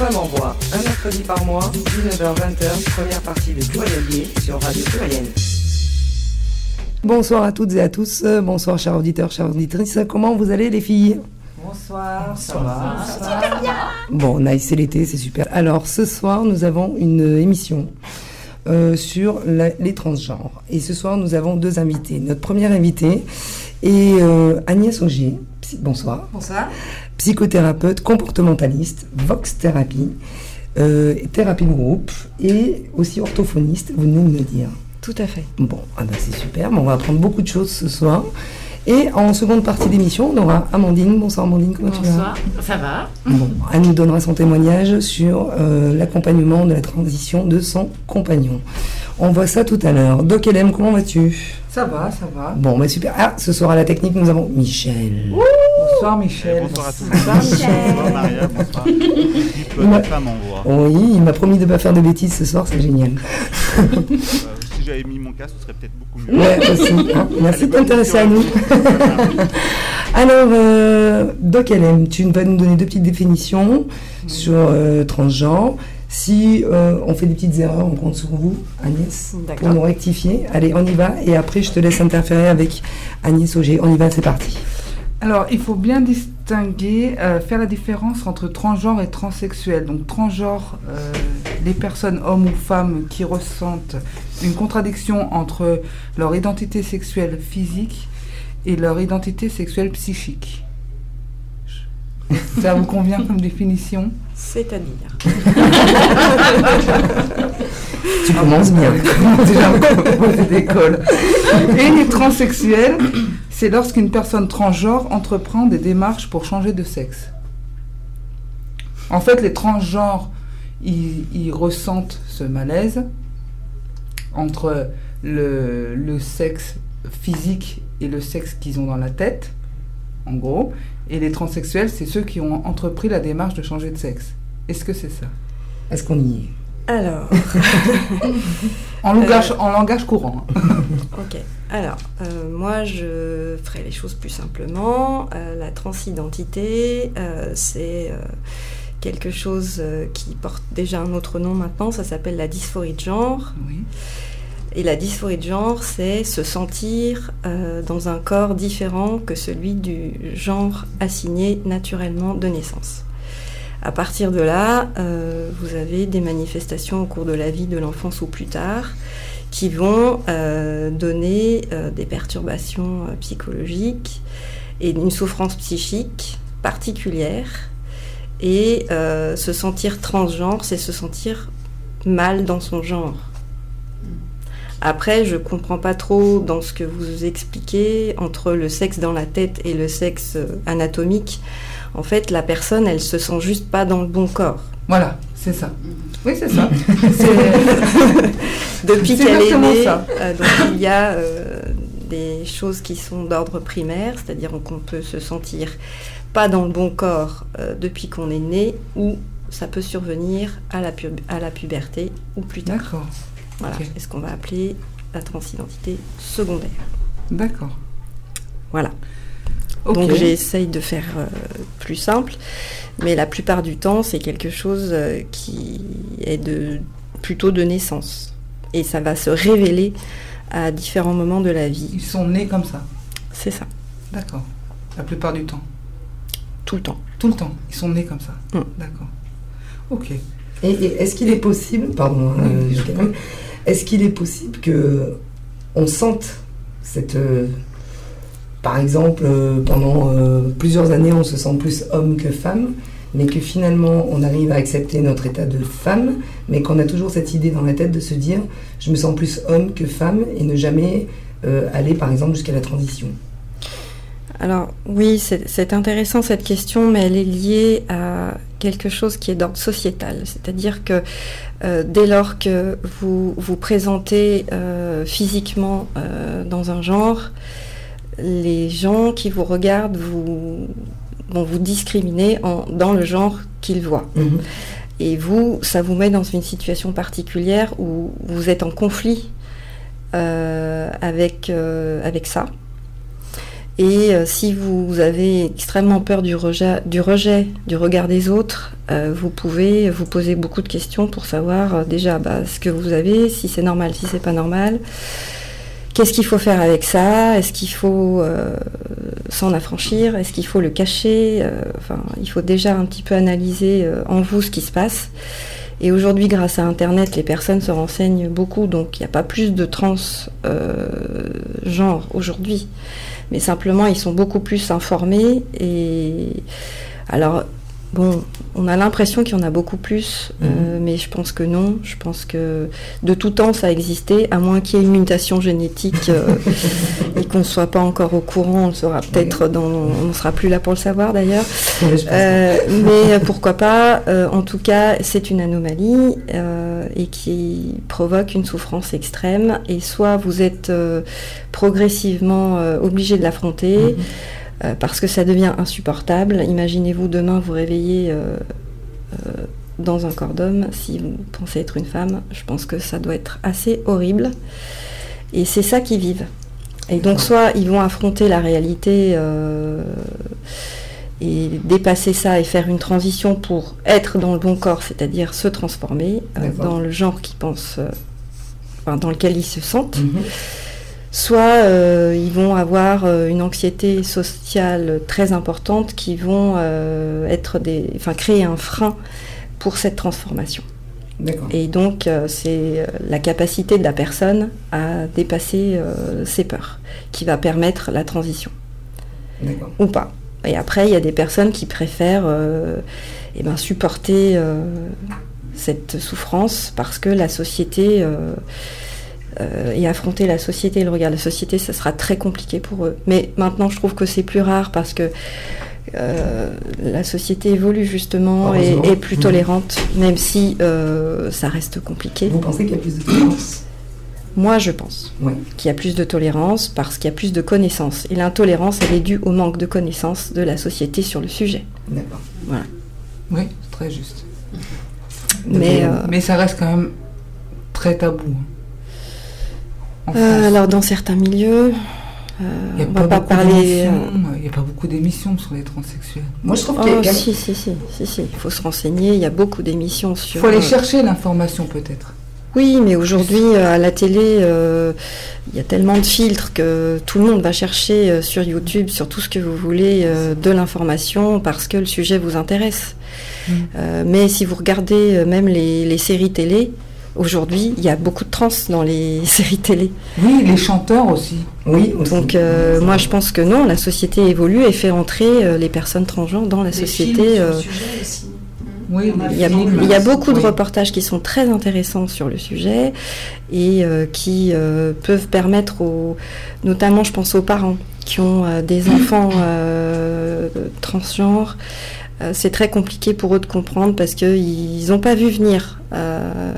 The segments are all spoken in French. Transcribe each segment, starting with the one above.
Femme en voix, un mercredi par mois, 19h-20h, première partie de Pluriel sur Radio Pluriel. Bonsoir à toutes et à tous, bonsoir chers auditeurs, chères auditrices, comment vous allez les filles? Bonsoir, ça va, ça Bon, nice, c'est l'été, c'est super. Alors ce soir, nous avons une émission euh, sur les transgenres. Et ce soir, nous avons deux invités. Notre première invitée est euh, Agnès Auger. bonsoir. Bonsoir. Psychothérapeute, comportementaliste, Vox Thérapie, euh, thérapie de groupe et aussi orthophoniste, vous venez de me dire. Tout à fait. Bon, ah ben c'est super. on va apprendre beaucoup de choses ce soir. Et en seconde partie d'émission, on aura Amandine. Bonsoir Amandine, comment tu vas? Bonsoir, ça va? Bon, elle nous donnera son témoignage sur euh, l'accompagnement de la transition de son compagnon. On voit ça tout à l'heure. Doc Elem, comment vas-tu? Ça va, ça va. Bon, bah super. Ah, ce soir à la technique, nous avons Michel. Bonsoir Michel. bonsoir à tous. Bonsoir Michel. Bonsoir Maria, bonsoir. de femme en voix. Oui, il m'a promis de ne pas faire de bêtises ce soir, c'est génial. si j'avais mis mon casque, ce serait peut-être beaucoup mieux. Ouais, aussi. Hein. Merci de t'intéresser à nous. Alors, euh, Doc LM, tu vas nous donner deux petites définitions sur euh, transgenre. Si euh, on fait des petites erreurs, on compte sur vous, Agnès, pour nous rectifier. Allez, on y va. Et après, je te laisse interférer avec Agnès Auger. On y va, c'est parti. Alors, il faut bien distinguer, euh, faire la différence entre transgenre et transsexuel. Donc, transgenre, euh, les personnes, hommes ou femmes, qui ressentent une contradiction entre leur identité sexuelle physique et leur identité sexuelle psychique. Ça vous convient comme définition? C'est-à-dire Tu commences bien. Déjà, on d'école. Et les transsexuels, c'est lorsqu'une personne transgenre entreprend des démarches pour changer de sexe. En fait, les transgenres, ils, ressentent ce malaise entre le, le, sexe physique et le sexe qu'ils ont dans la tête, en gros. Et les transsexuels, c'est ceux qui ont entrepris la démarche de changer de sexe. Est-ce que c'est ça? Est-ce qu'on y est? Alors. en, langage, en langage courant. ok. Alors, euh, moi, je ferai les choses plus simplement. Euh, la transidentité, euh, c'est quelque chose qui porte déjà un autre nom maintenant. Ça s'appelle la dysphorie de genre. Oui. Et la dysphorie de genre, c'est se sentir dans un corps différent que celui du genre assigné naturellement de naissance. À partir de là, vous avez des manifestations au cours de la vie de l'enfance ou plus tard qui vont euh, donner euh, des perturbations euh, psychologiques et une souffrance psychique particulière. Et se sentir transgenre, c'est se sentir mal dans son genre. Après, je ne comprends pas trop dans ce que vous expliquez entre le sexe dans la tête et le sexe anatomique. En fait, la personne, elle se sent juste pas dans le bon corps. Voilà, c'est ça. Oui, c'est ça. Depuis qu'elle est née, euh, donc il y a euh, des choses qui sont d'ordre primaire, c'est-à-dire qu'on peut se sentir pas dans le bon corps euh, depuis qu'on est né, ou ça peut survenir à la, à la puberté ou plus tard. D'accord. Voilà, c'est ce qu'on va appeler la transidentité secondaire. D'accord. Voilà. Donc j'essaye de faire plus simple. Mais la plupart du temps, c'est quelque chose euh, qui est de, plutôt de naissance. Et ça va se révéler à différents moments de la vie. Ils sont nés comme ça C'est ça. D'accord. La plupart du temps Tout le temps. Tout le temps. Ils sont nés comme ça. Mm. D'accord. Ok. Et, est-ce qu'il est possible, pardon, euh, est-ce qu'il est possible que on sente cette euh, par exemple, euh, pendant euh, plusieurs années, on se sent plus homme que femme, mais que finalement, on arrive à accepter notre état de femme, mais qu'on a toujours cette idée dans la tête de se dire, je me sens plus homme que femme, et ne jamais euh, aller, par exemple, jusqu'à la transition. Alors oui, c'est intéressant cette question, mais elle est liée à quelque chose qui est d'ordre sociétal. C'est-à-dire que dès lors que vous vous présentez physiquement dans un genre, les gens qui vous regardent vous, vont vous discriminer dans le genre qu'ils voient. Mhm. Et vous, ça vous met dans une situation particulière où vous êtes en conflit euh, avec, euh, avec ça. Et euh, si vous avez extrêmement peur du rejet, du, rejet, du regard des autres, vous pouvez vous poser beaucoup de questions pour savoir déjà bah, ce que vous avez, si c'est normal, si c'est pas normal. Qu'est-ce qu'il faut faire avec ça? Est-ce qu'il faut s'en affranchir? Est-ce qu'il faut le cacher? Enfin, il faut déjà un petit peu analyser en vous ce qui se passe. Et aujourd'hui, grâce à Internet, les personnes se renseignent beaucoup, donc il n'y a pas plus de trans genre aujourd'hui. Mais simplement ils sont beaucoup plus informés et alors Bon, on a l'impression qu'il y en a beaucoup plus, euh, mhm. mais je pense que non. Je pense que de tout temps ça a existé, à moins qu'il y ait une mutation génétique euh, et qu'on ne soit pas encore au courant. On sera peut-être dans, on ne sera plus là pour le savoir d'ailleurs. Euh, mais pourquoi pas En tout cas, c'est une anomalie et qui provoque une souffrance extrême. Et soit vous êtes progressivement obligé de l'affronter. Mhm. Euh, parce que ça devient insupportable. Imaginez-vous demain vous réveiller euh, euh, dans un corps d'homme si vous pensez être une femme. Je pense que ça doit être assez horrible. Et c'est ça qu'ils vivent. Et donc soit ils vont affronter la réalité et dépasser ça et faire une transition pour être dans le bon corps, c'est-à-dire se transformer dans le genre qu'ils pensent, dans lequel ils se sentent. Mhm soit euh, ils vont avoir euh, une anxiété sociale très importante qui vont euh, être des, enfin, créer un frein pour cette transformation. Et donc c'est la capacité de la personne à dépasser ses peurs qui va permettre la transition. Ou pas. Et après, il y a des personnes qui préfèrent eh ben, supporter cette souffrance parce que la société euh, et affronter la société, le regard de la société, ça sera très compliqué pour eux. Mais maintenant, je trouve que c'est plus rare parce que euh, la société évolue justement et est plus mmh. tolérante, même si euh, ça reste compliqué. Vous pensez qu'il y a plus de tolérance? Moi, je pense qu'il y a plus de tolérance parce qu'il y a plus de connaissances. Et l'intolérance, elle est due au manque de connaissances de la société sur le sujet. D'accord. Voilà. Oui, très juste. Mais, mais ça reste quand même très tabou. Euh, alors dans certains milieux, euh, il on va pas parler. Euh, il n'y a pas beaucoup d'émissions sur les transsexuels. Moi, je trouve qu'il y a. Oh, si, si, si, si, Il faut se renseigner. Il y a beaucoup d'émissions sur. Il faut aller chercher l'information, peut-être. Oui, mais aujourd'hui, à la télé, il y a tellement de filtres que tout le monde va chercher sur YouTube, sur tout ce que vous voulez, de l'information parce que le sujet vous intéresse. Mm. mais si vous regardez même les séries télé, Aujourd'hui, il y a beaucoup de trans dans les séries télé. Oui, les chanteurs aussi. Oui. Donc euh, moi, je pense que non, la société évolue et fait entrer euh, les personnes transgenres dans la société. Euh, oui, il y, a, il y a beaucoup de reportages qui sont très intéressants sur le sujet et qui peuvent permettre, aux, notamment je pense aux parents qui ont des enfants transgenres, c'est très compliqué pour eux de comprendre parce qu'ils n'ont pas vu venir euh,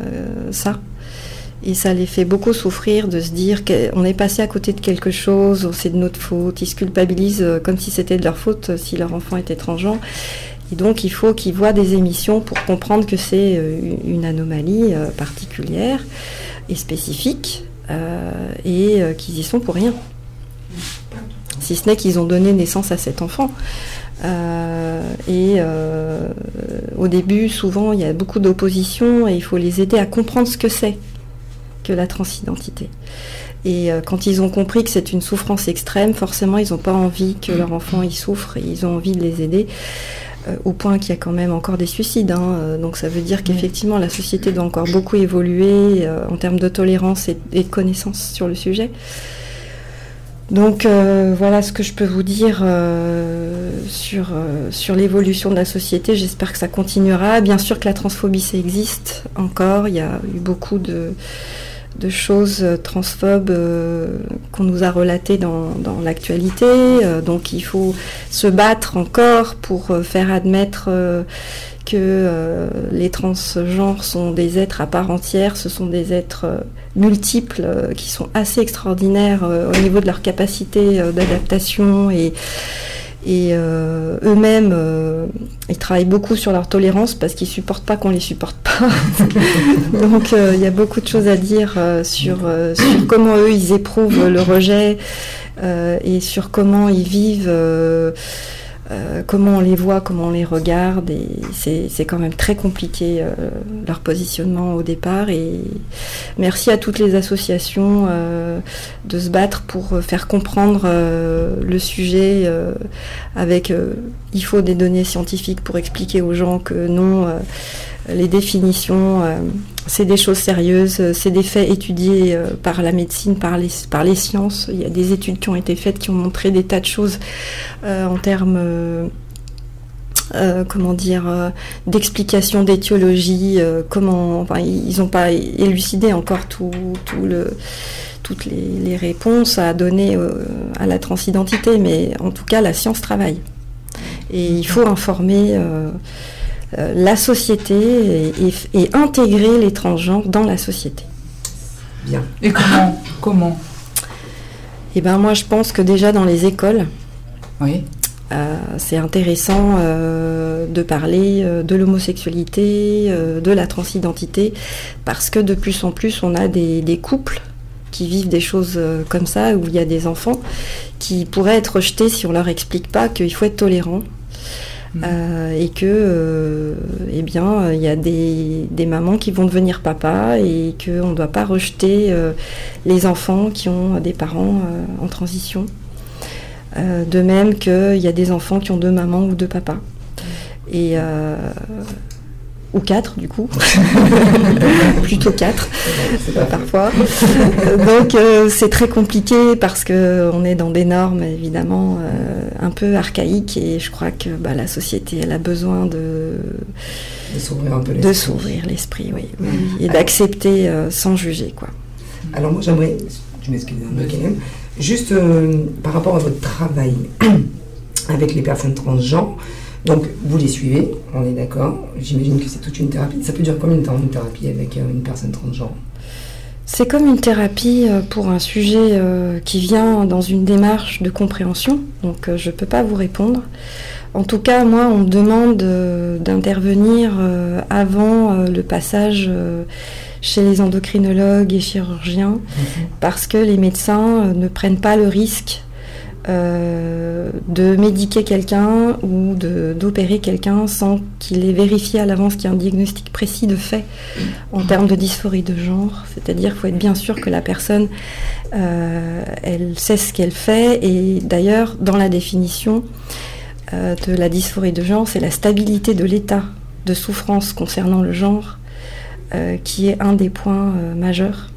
ça. Et ça les fait beaucoup souffrir de se dire qu'on est passé à côté de quelque chose, c'est de notre faute. Ils se culpabilisent euh, comme si c'était de leur faute si leur enfant était transgenre. Et donc il faut qu'ils voient des émissions pour comprendre que c'est une anomalie particulière et spécifique et qu'ils y sont pour rien. Si ce n'est qu'ils ont donné naissance à cet enfant. Euh, et euh, au début, souvent, il y a beaucoup d'opposition et il faut les aider à comprendre ce que c'est que la transidentité. Et euh, quand ils ont compris que c'est une souffrance extrême, forcément, ils n'ont pas envie que leur enfant y souffre et ils ont envie de les aider. au point qu'il y a quand même encore des suicides. Hein. donc ça veut dire qu'effectivement la société doit encore beaucoup évoluer en termes de tolérance et, de connaissance sur le sujet. Donc euh, voilà ce que je peux vous dire euh, sur, euh, sur l'évolution de la société. J'espère que ça continuera. Bien sûr que la transphobie, ça existe encore. Il y a eu beaucoup de, de choses transphobes qu'on nous a relatées dans, dans l'actualité. donc il faut se battre encore pour faire admettre que euh, les transgenres sont des êtres à part entière, ce sont des êtres euh, multiples euh, qui sont assez extraordinaires au niveau de leur capacité d'adaptation et, et eux-mêmes, ils travaillent beaucoup sur leur tolérance parce qu'ils supportent pas qu'on les supporte pas. Donc il y a beaucoup de choses à dire sur, sur, comment eux ils éprouvent le rejet et sur comment ils vivent. Euh, comment on les voit, comment on les regarde, et c'est quand même très compliqué euh, leur positionnement au départ. Et merci à toutes les associations euh, de se battre pour faire comprendre le sujet avec il faut des données scientifiques pour expliquer aux gens que non, les définitions, c'est des choses sérieuses, c'est des faits étudiés par la médecine, par les, par les sciences. Il y a des études qui ont été faites qui ont montré des tas de choses en termes euh, comment dire, euh, d'explication d'étiologie, euh, comment, ils n'ont pas élucidé encore tout, le, toutes les, réponses à donner à la transidentité, mais en tout cas, la science travaille. Et il faut informer la société et, intégrer les transgenres dans la société. Bien. Et comment Comment? Eh ben moi, je pense que déjà dans les écoles. Oui. Euh, c'est intéressant euh, de parler euh, de l'homosexualité, de la transidentité, parce que de plus en plus on a des, couples qui vivent des choses comme ça, où il y a des enfants qui pourraient être rejetés si on leur explique pas qu'il faut être tolérant. Mmh. et que, eh bien, il y a des, des, mamans qui vont devenir papa et qu'on ne doit pas rejeter les enfants qui ont des parents en transition. Euh, de même qu'il y a des enfants qui ont deux mamans ou deux papas. Et, euh, ou quatre du coup, plutôt quatre parfois. Donc euh, c'est très compliqué parce qu'on est dans des normes évidemment un peu archaïques et je crois que bah, la société elle a besoin de de s'ouvrir l'esprit, oui, et d'accepter sans juger quoi. Alors moi j'aimerais, je m'excuse, Juste euh, par rapport à votre travail avec les personnes transgenres, donc vous les suivez, on est d'accord. J'imagine que c'est toute une thérapie. Ça peut durer combien de temps une thérapie avec euh, une personne transgenre? C'est comme une thérapie euh, pour un sujet qui vient dans une démarche de compréhension, donc je ne peux pas vous répondre. En tout cas, moi, on me demande d'intervenir avant le passage chez les endocrinologues et chirurgiens mhm. parce que les médecins euh, ne prennent pas le risque euh, de médiquer quelqu'un ou d'opérer quelqu'un sans qu'il ait vérifié à l'avance qu'il y a un diagnostic précis de fait en termes de dysphorie de genre. C'est-à-dire qu'il faut être bien sûr que la personne, euh, elle sait ce qu'elle fait. Et d'ailleurs, dans la définition de la dysphorie de genre, c'est la stabilité de l'état de souffrance concernant le genre euh, qui est un des points euh, majeurs.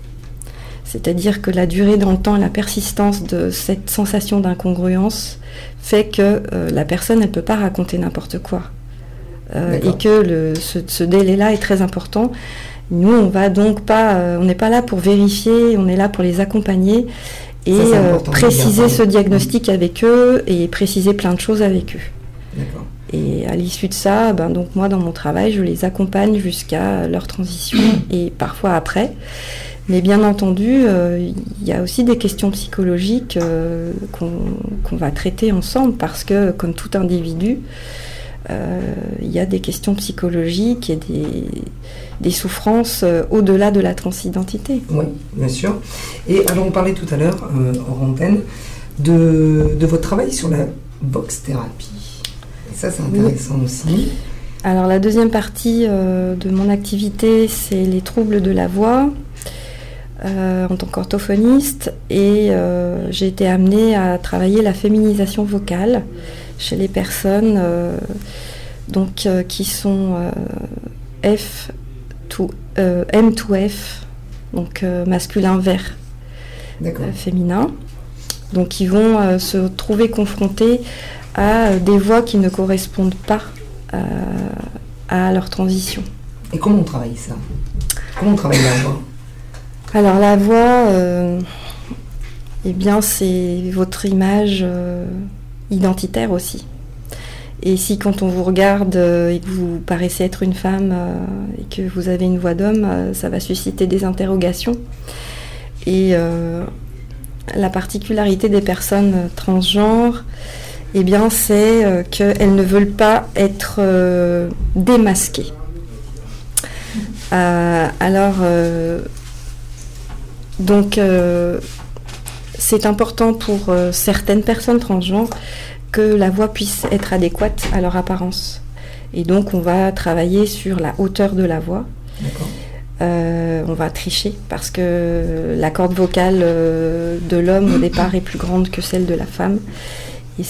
C'est-à-dire que la durée dans le temps, la persistance de cette sensation d'incongruence fait que euh, la personne, elle ne peut pas raconter n'importe quoi. et que ce, délai-là est très important. Nous, on va donc pas, on n'est pas là pour vérifier, on est là pour les accompagner et préciser ce diagnostic avec eux et préciser plein de choses avec eux. Et à l'issue de ça, ben donc moi dans mon travail, je les accompagne jusqu'à leur transition et parfois après. Mais bien entendu, euh, il y a aussi des questions psychologiques euh, qu'on va traiter ensemble parce que comme tout individu, euh, il y a des questions psychologiques et des, souffrances au-delà de la transidentité. Oui, bien sûr. Et alors on parlait tout à l'heure, en antenne, de, de votre travail sur la box thérapie. Ça, c'est intéressant aussi. Alors, la deuxième partie euh, de mon activité, c'est les troubles de la voix euh, en tant qu'orthophoniste. Et euh, j'ai été amenée à travailler la féminisation vocale chez les personnes donc, qui sont F to, M2F, donc masculin vert féminin. Donc, ils vont se trouver confrontés à des voix qui ne correspondent pas euh, à leur transition. Et comment on travaille ça? Comment on travaille la voix? Alors la voix, euh, eh bien c'est votre image euh, identitaire aussi. Et si quand on vous regarde et que vous paraissez être une femme et que vous avez une voix d'homme, ça va susciter des interrogations. Et la particularité des personnes transgenres, eh bien, c'est euh, qu'elles ne veulent pas être euh, démasquées. Euh, alors, donc, c'est important pour euh, certaines personnes transgenres que la voix puisse être adéquate à leur apparence. Et donc, on va travailler sur la hauteur de la voix. Euh, on va tricher parce que la corde vocale euh, de l'homme au départ est plus grande que celle de la femme. Et,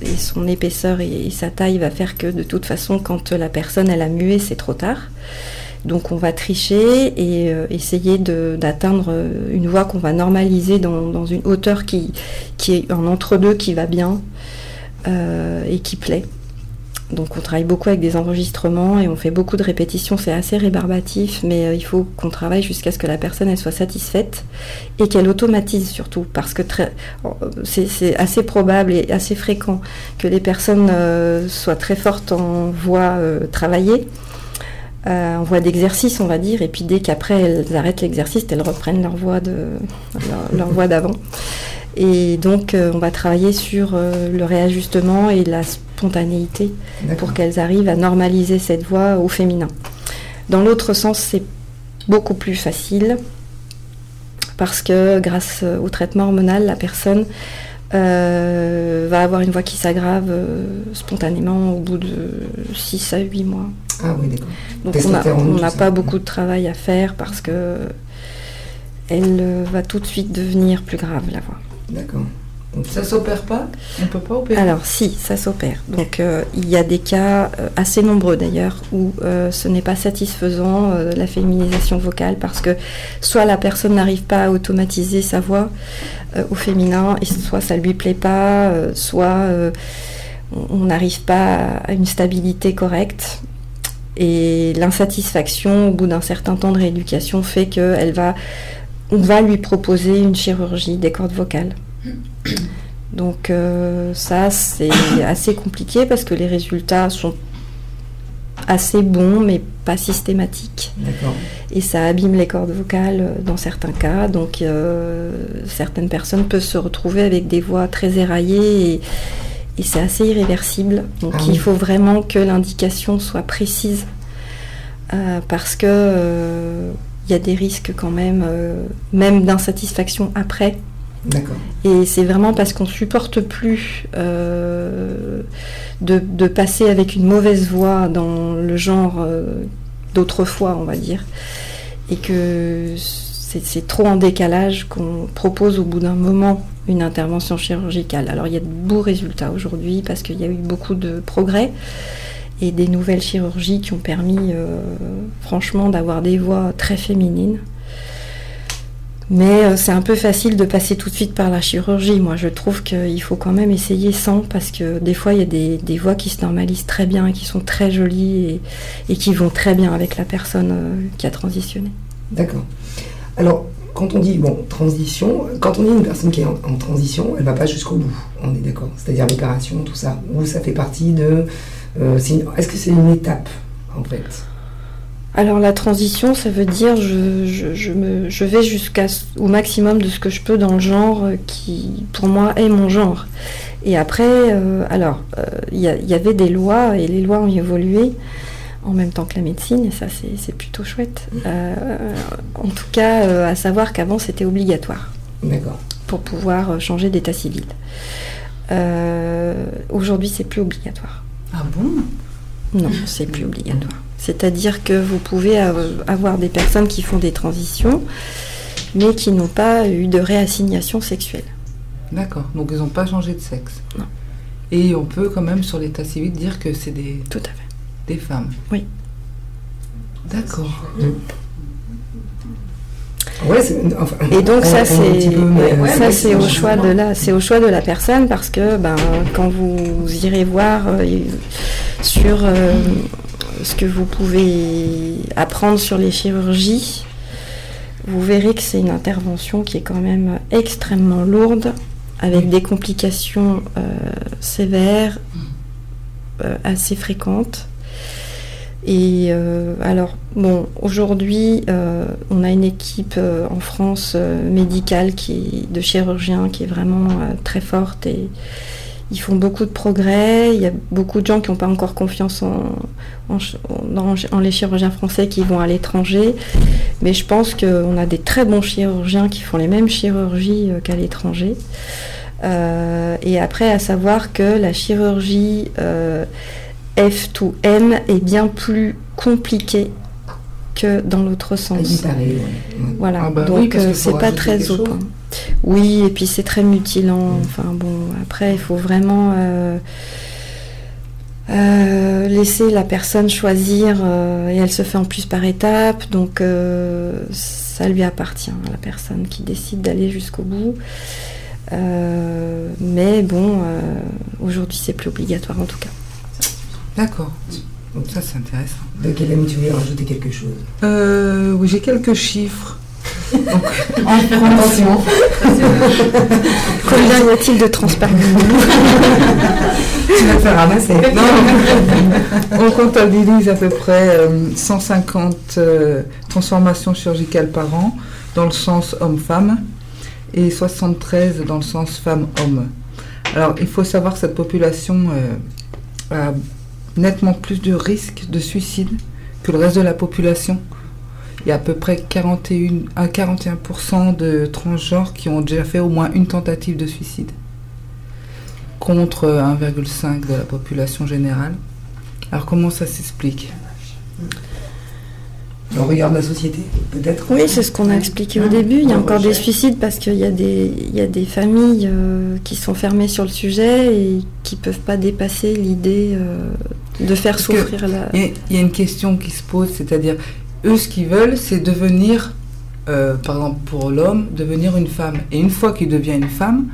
et son épaisseur et, et, sa taille va faire que de toute façon, quand la personne elle a mué, c'est trop tard. Donc on va tricher et euh, essayer d'atteindre euh, une voix qu'on va normaliser dans, une hauteur qui, est un entre-deux qui va bien euh, et qui plaît. Donc on travaille beaucoup avec des enregistrements et on fait beaucoup de répétitions, c'est assez rébarbatif, mais il faut qu'on travaille jusqu'à ce que la personne soit satisfaite et qu'elle automatise surtout, parce que c'est assez probable et assez fréquent que les personnes soient très fortes en voix travaillée, euh, en voie d'exercice, on va dire, et puis dès qu'après elles arrêtent l'exercice, elles reprennent leur voix de leur, voix d'avant. Et donc euh, on va travailler sur euh, le réajustement et la spontanéité pour qu'elles arrivent à normaliser cette voix au féminin. Dans l'autre sens, c'est beaucoup plus facile parce que grâce au traitement hormonal, la personne va avoir une voix qui s'aggrave spontanément au bout de 6 à 8 mois. Ah oui, d'accord. Donc on n'a pas beaucoup de travail à faire parce que elle euh, va tout de suite devenir plus grave la voix. D'accord. Ça s'opère pas On peut pas opérer Alors si, ça s'opère. Donc euh, il y a des cas euh, assez nombreux d'ailleurs où ce n'est pas satisfaisant la féminisation vocale parce que soit la personne n'arrive pas à automatiser sa voix au féminin et soit ça lui plaît pas, soit on n'arrive pas à une stabilité correcte et l'insatisfaction au bout d'un certain temps de rééducation fait qu'elle va, on va lui proposer une chirurgie des cordes vocales. Donc euh, ça, c'est assez compliqué parce que les résultats sont assez bons, mais pas systématiques. Et ça abîme les cordes vocales dans certains cas. Donc euh, certaines personnes peuvent se retrouver avec des voix très éraillées et, et c'est assez irréversible. Donc ah il faut vraiment que l'indication soit précise euh, parce que il y a des risques quand même, même d'insatisfaction après. Et c'est vraiment parce qu'on supporte plus de, de, passer avec une mauvaise voix dans le genre d'autrefois, on va dire, et que c'est trop en décalage qu'on propose au bout d'un moment une intervention chirurgicale. Alors il y a de beaux résultats aujourd'hui parce qu'il y a eu beaucoup de progrès et des nouvelles chirurgies qui ont permis euh, franchement d'avoir des voix très féminines. Mais euh, c'est un peu facile de passer tout de suite par la chirurgie. Moi, je trouve qu'il faut quand même essayer sans, parce que des fois, il y a des, voix qui se normalisent très bien, qui sont très jolies et, qui vont très bien avec la personne euh, qui a transitionné. D'accord. Alors, quand on dit bon transition, quand on dit une personne qui est en, transition, elle va pas jusqu'au bout. On est d'accord. C'est-à-dire l'opération, tout ça. Ou ça fait partie de. Euh, est-ce que c'est une étape en fait? Alors la transition, ça veut dire je, je, me, je vais jusqu'à au maximum de ce que je peux dans le genre qui, pour moi, est mon genre. Et après, euh, alors, euh, il y, y, avait des lois et les lois ont évolué en même temps que la médecine, et ça c'est plutôt chouette. Euh, en tout cas, euh, à savoir qu'avant c'était obligatoire pour pouvoir euh, changer d'état civil. Aujourd'hui, c'est plus obligatoire. Ah bon? Non, c'est plus obligatoire. C'est-à-dire que vous pouvez avoir des personnes qui font des transitions, mais qui n'ont pas eu de réassignation sexuelle. D'accord, donc ils n'ont pas changé de sexe. Non. Et on peut quand même sur l'état civil dire que c'est des... Tout à fait des femmes. Oui. D'accord. Et donc ça c'est ça c'est au choix de la c'est au choix de la personne parce que ben quand vous irez voir euh, sur euh, ce que vous pouvez apprendre sur les chirurgies, vous verrez que c'est une intervention qui est quand même extrêmement lourde avec des complications euh, sévères assez fréquentes et euh, alors, bon, aujourd'hui, euh, on a une équipe euh, en France médicale qui de chirurgiens qui est vraiment très forte et ils font beaucoup de progrès. Il y a beaucoup de gens qui n'ont pas encore confiance en, en, les chirurgiens français qui vont à l'étranger. Mais je pense qu'on a des très bons chirurgiens qui font les mêmes chirurgies qu'à l'étranger. et après, à savoir que la chirurgie F2M est bien plus compliquée que dans l'autre sens. Voilà, ah bah donc euh, c'est pas très open. Oui, et puis c'est très mutilant. Enfin bon, après il faut vraiment euh, euh, laisser la personne choisir et elle se fait en plus par étapes, donc ça lui appartient à la personne qui décide d'aller jusqu'au bout. mais bon, aujourd'hui c'est plus obligatoire en tout cas. D'accord. Donc ça c'est intéressant. Donc Hélène, tu veux rajouter quelque chose? Euh, Oui, j'ai quelques chiffres. Donc, Attention. Combien y a-t-il de transparents Tu vas te faire ramasser. Non, on comptabilise à peu près 150 euh, euh, transformations chirurgicales par an dans le sens homme-femme et 73 dans le sens femme-homme. Alors, il faut savoir que cette population a nettement plus de risques de suicide que le reste de la population. Il y a à peu près 41 à 41% de transgenres qui ont déjà fait au moins une tentative de suicide, contre 1,5% de la population générale. Alors comment ça s'explique? On regarde la société, peut-être Oui, c'est ce qu'on a expliqué au début. Il y a encore des suicides parce qu'il y, a des, y a des familles euh, qui sont fermées sur le sujet et qui ne peuvent pas dépasser l'idée euh, de faire souffrir la... Il y, a une question qui se pose, c'est-à-dire, eux, ce qu'ils veulent, c'est devenir, euh, par exemple, pour l'homme, devenir une femme. Et une fois qu'il devient une femme,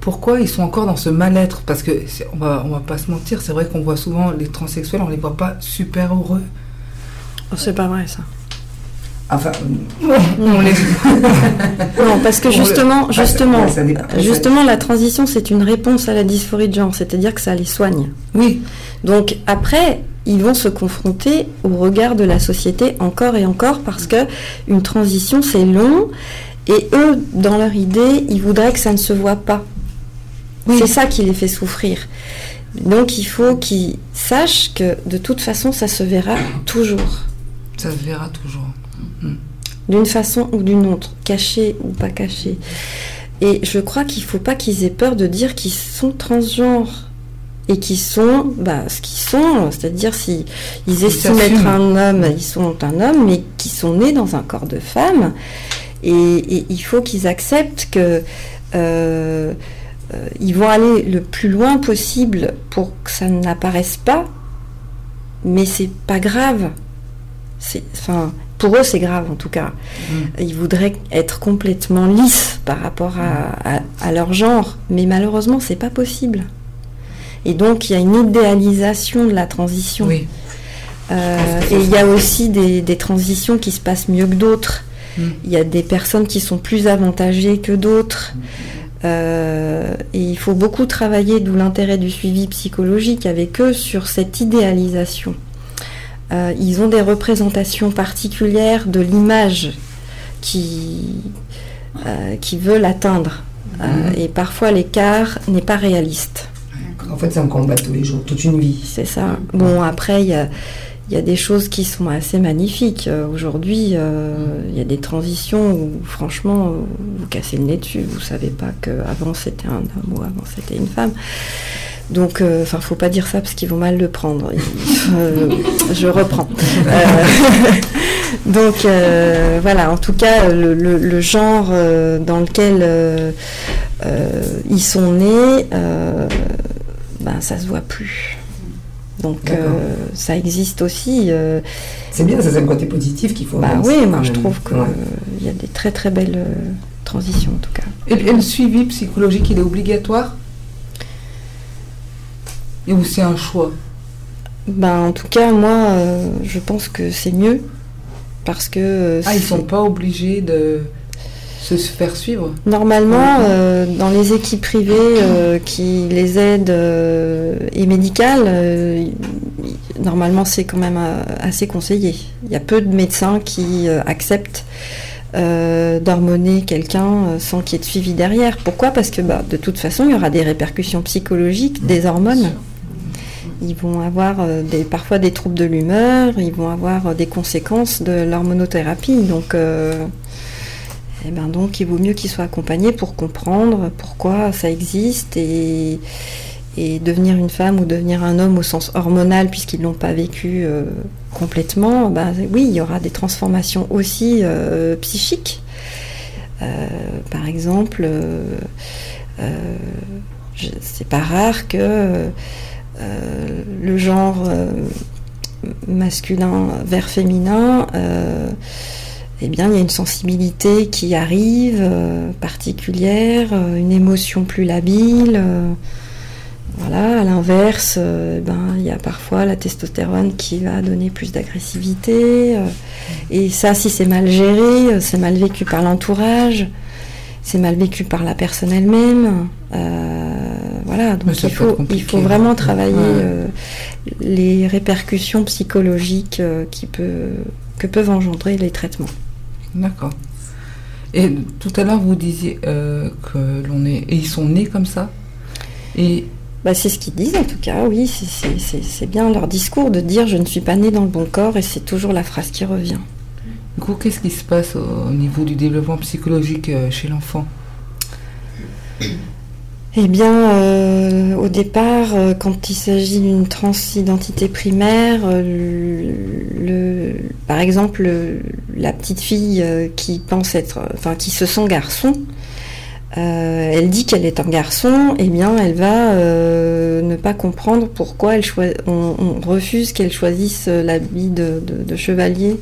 pourquoi ils sont encore dans ce mal-être? Parce que, on va, on va pas se mentir, c'est vrai qu'on voit souvent les transsexuels, on les voit pas super heureux. Oh, c'est pas vrai ça. Enfin, on les... non, parce que justement, justement, justement, la transition, c'est une réponse à la dysphorie de genre, c'est-à-dire que ça les soigne. Oui. Donc après, ils vont se confronter au regard de la société encore et encore parce que une transition, c'est long, et eux, dans leur idée, ils voudraient que ça ne se voit pas. C'est ça qui les fait souffrir. Donc il faut qu'ils sachent que de toute façon, ça se verra toujours. Ça se verra toujours. Mm. D'une façon ou d'une autre, caché ou pas caché. Et je crois qu'il ne faut pas qu'ils aient peur de dire qu'ils sont transgenres et qu'ils sont bah, ce qu'ils sont, c'est-à-dire si ils estiment être un homme, ils sont un homme, mais qui sont nés dans un corps de femme. Et, il faut qu'ils acceptent que euh, euh, ils vont aller le plus loin possible pour que ça n'apparaisse pas, mais c'est pas grave enfin, pour eux, c'est grave en tout cas. Mm. Ils voudraient être complètement lisses par rapport à, leur genre, mais malheureusement, c'est pas possible. Et donc, il y a une idéalisation de la transition. Euh, et il y a aussi des, transitions qui se passent mieux que d'autres. Mm. Il y a des personnes qui sont plus avantagées que d'autres. Euh, et il faut beaucoup travailler, d'où l'intérêt du suivi psychologique avec eux, sur cette idéalisation. Euh, ils ont des représentations particulières de l'image qui, euh, qui veulent atteindre. Euh, mhm. et parfois l'écart n'est pas réaliste. En fait, c'est un combat tous les jours, toute une vie. C'est ça. Bon, après, il y a, y a, des choses qui sont assez magnifiques. Aujourd'hui, il y a des transitions où, franchement, vous cassez le nez dessus. Vous savez pas qu'avant c'était un homme ou avant c'était une femme. Donc, euh, enfin, faut pas dire ça parce qu'ils vont mal le prendre. Euh, je reprends. Euh, donc, voilà. En tout cas, le, genre dans lequel ils sont nés, ben, ça se voit plus. Donc, ça existe aussi. c'est bien, c'est un côté positif qu'il faut. Bah oui, moi je trouve qu'il y a des très très belles transitions en tout cas. et le suivi psychologique, il est obligatoire? Ou c'est un choix ben, En tout cas, moi, euh, je pense que c'est mieux. Parce que. Euh, ah, ils sont pas obligés de se faire suivre Normalement, euh, dans les équipes privées qui les aident et médicales, normalement c'est quand même assez conseillé. Il y a peu de médecins qui acceptent euh, d'hormoner quelqu'un sans qu'il y ait de suivi derrière. Pourquoi? Parce que bah, de toute façon, il y aura des répercussions psychologiques des hormones. Ils vont avoir des, parfois des troubles de l'humeur, ils vont avoir des conséquences de l'hormonothérapie. Donc, eh ben donc, il vaut mieux qu'ils soient accompagnés pour comprendre pourquoi ça existe et, devenir une femme ou devenir un homme au sens hormonal, puisqu'ils ne l'ont pas vécu euh, complètement, ben, oui, il y aura des transformations aussi euh, psychiques. Euh, par exemple, c'est pas rare que le genre masculin vers féminin eh bien, il y a une sensibilité qui arrive, euh, particulière, euh, une émotion plus labile. Euh, voilà, à l'inverse, ben, il y a parfois la testostérone qui va donner plus d'agressivité. et ça, si c'est mal géré, c'est mal vécu par l'entourage, c'est mal vécu par la personne elle-même. voilà, donc il faut, il faut vraiment travailler les répercussions psychologiques qui peut, que peuvent engendrer les traitements. D'accord. Et tout à l'heure, vous disiez euh, que l'on est. Et ils sont nés comme ça Et. Bah, c'est ce qu'ils disent en tout cas, oui, c'est bien leur discours de dire je ne suis pas né dans le bon corps et c'est toujours la phrase qui revient. Du coup, qu'est-ce qui se passe au niveau du développement psychologique euh, chez l'enfant? Eh bien, euh, au départ, euh, quand il s'agit d'une transidentité primaire, par exemple, la petite fille qui pense être, enfin, qui se sent garçon, elle dit qu'elle est un garçon, eh bien, elle va ne pas comprendre pourquoi elle on, refuse qu'elle choisisse l'habit de chevalier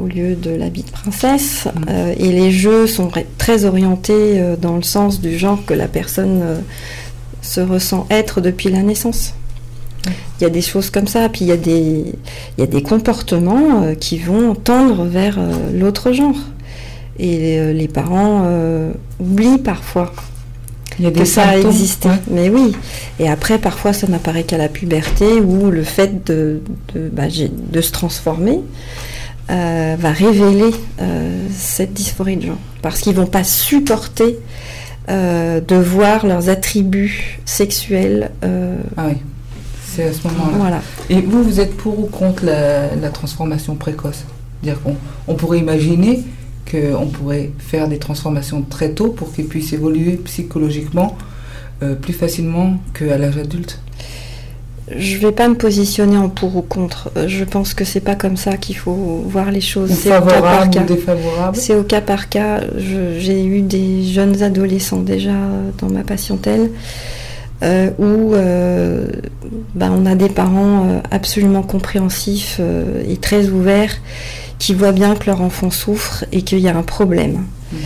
au lieu de l'habit de princesse. Euh, et les jeux sont très orientés euh, dans le sens du genre que la personne se ressent être depuis la naissance. Il y a des choses comme ça, puis il y a des, il y a des comportements qui vont tendre vers l'autre genre. Et les, parents oublient parfois il y a que ça a existé. Mais oui. Et après, parfois, ça n'apparaît qu'à la puberté ou le fait de, de, bah, de se transformer. Euh, va révéler euh, cette dysphorie de genre. Parce qu'ils vont pas supporter euh, de voir leurs attributs sexuels. ah oui, c'est à ce moment-là. Voilà. Et vous, vous êtes pour ou contre la, transformation précoce? Dire qu'on on pourrait imaginer qu'on pourrait faire des transformations très tôt pour qu'ils puissent évoluer psychologiquement plus facilement qu'à l'âge adulte? Je ne vais pas me positionner en pour ou contre. Euh, je pense que c'est pas comme ça qu'il faut voir les choses. C'est au cas par cas. C'est au cas par cas. J'ai eu des jeunes adolescents déjà dans ma patientèle euh, où euh, ben, on a des parents absolument compréhensifs et très ouverts qui voient bien que leur enfant souffre et qu'il y a un problème. Mhm.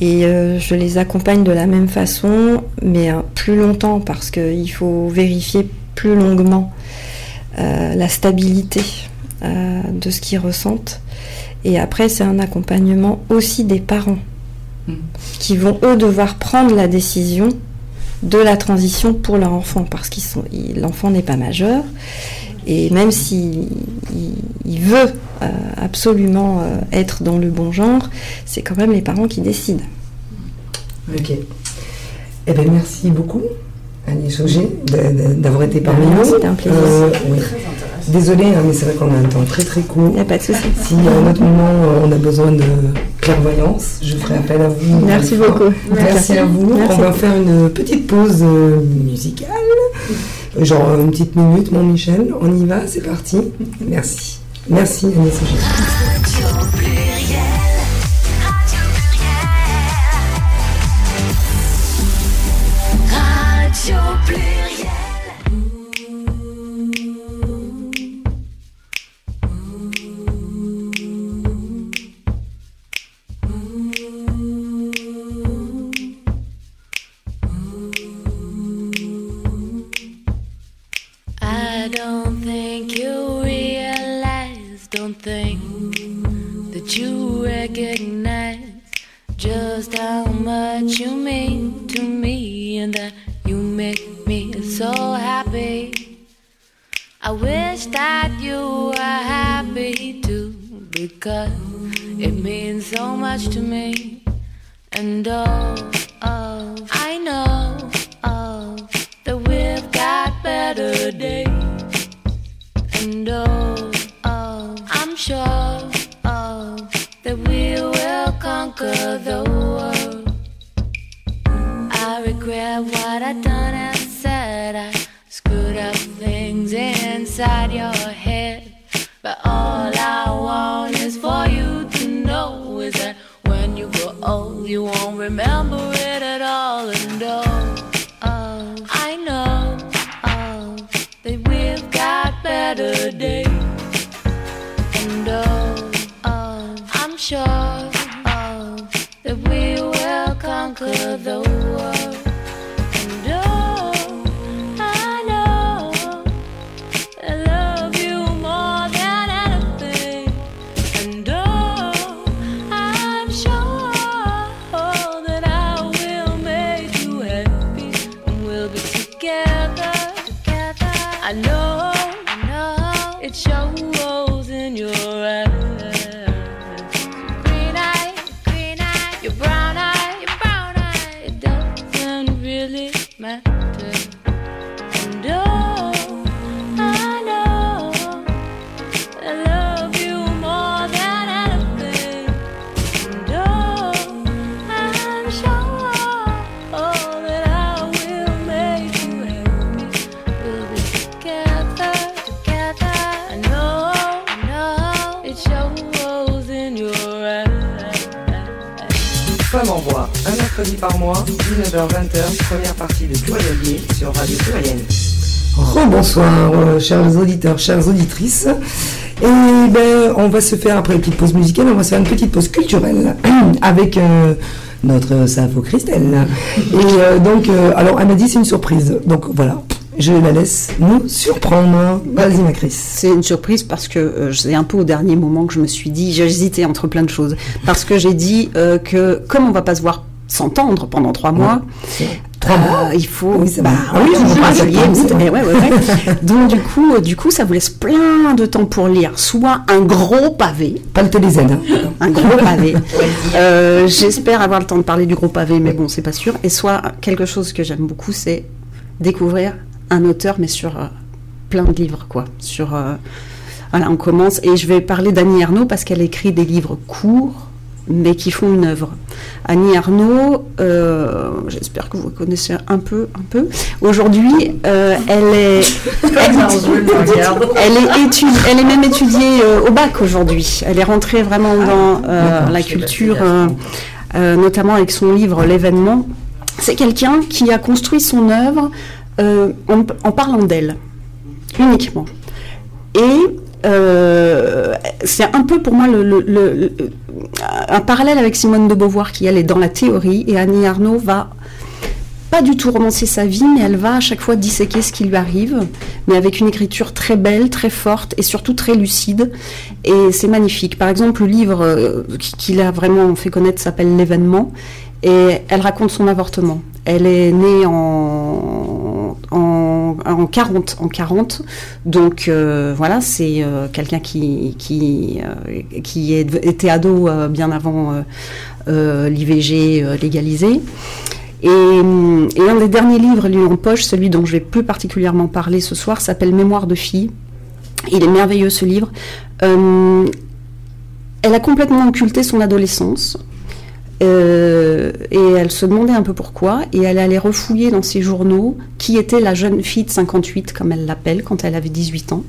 Et je les accompagne de la même façon, mais plus longtemps parce qu'il faut vérifier plus longuement euh, la stabilité euh, de ce qu'ils ressentent. Et après, c'est un accompagnement aussi des parents hmm. qui vont, eux, devoir prendre la décision de la transition pour leur enfant, parce que l'enfant n'est pas majeur. Et même s'il il, veut euh, absolument être dans le bon genre, c'est quand même les parents qui décident. Ok. Eh bien, merci beaucoup. Agnès Auger d'avoir été parmi nous. C'était un plaisir. Euh, Désolée, hein, mais c'est vrai qu'on a un temps très très court. Il n'y a pas de souci. Si à un autre moment euh, on a besoin de clairvoyance, je ferai appel à vous. Merci beaucoup. Merci, à vous. On va faire une petite pause euh, musicale. Genre une petite minute, mon Michel. On y va, c'est parti. Merci. Merci Agnès Auger. Days. And I'm sure, that we will conquer the world. Mercredi par mois, 19h-20h, première partie de Plurielier sur Radio Pluriel. Rebonsoir, euh, chers auditeurs, chères auditrices. Et ben, on va se faire, après une petite pause musicale, on va se faire une petite pause culturelle avec euh, notre Safo Christelle. Et euh, donc, euh, alors, elle m'a dit c'est une surprise. Donc voilà, je la laisse nous surprendre. Vas-y, ma Chris. C'est une surprise parce que euh, c'est un peu au dernier moment que je me suis dit, j'ai hésité entre plein de choses. Parce que j'ai dit euh, que comme on va pas se voir s'entendre pendant trois mois, Trois mois euh, il faut. Oui, bah. Ah oui, on on va va pas pas se lier, septembre, mais ouais, ouais, ouais. Donc du coup, euh, du coup, ça vous laisse plein de temps pour lire, soit un gros pavé, Pas le TDZ. Hein. un gros pavé. Euh, J'espère avoir le temps de parler du gros pavé, mais bon, c'est pas sûr. Et soit quelque chose que j'aime beaucoup, c'est découvrir un auteur, mais sur euh, plein de livres, quoi. Sur voilà, on commence et je vais parler d'Annie Ernaux parce qu'elle écrit des livres courts, mais qui font une œuvre. Annie Ernaux, euh, j'espère que vous connaissez un peu, un peu. Aujourd'hui, euh, elle est, elle est elle est même étudiée euh, au bac aujourd'hui. Elle est rentrée vraiment dans euh, la culture, notamment avec son livre L'événement. C'est quelqu'un qui a construit son œuvre en, en parlant d'elle, uniquement. Et euh, c'est un peu pour moi un parallèle avec Simone de Beauvoir qui elle est dans la théorie et Annie Arnaud va pas du tout romancer sa vie, mais elle va à chaque fois disséquer ce qui lui arrive, mais avec une écriture très belle, très forte et surtout très lucide. Et c'est magnifique. Par exemple, le livre euh, qui l'a vraiment fait connaître s'appelle L'événement, et elle raconte son avortement. Elle est née en, en, en 40, en 40, donc euh, voilà, c'est euh, quelqu'un qui, euh, était ado bien avant l'IVG légalisé. Et, et un des derniers livres lui en poche, celui dont je vais plus particulièrement parler ce soir, s'appelle Mémoire de fille. Il est merveilleux ce livre. Elle a complètement occulté son adolescence. Euh, et elle se demandait un peu pourquoi, et elle allait refouiller dans ses journaux qui était la jeune fille de 58, comme elle l'appelle, quand elle avait 18 ans.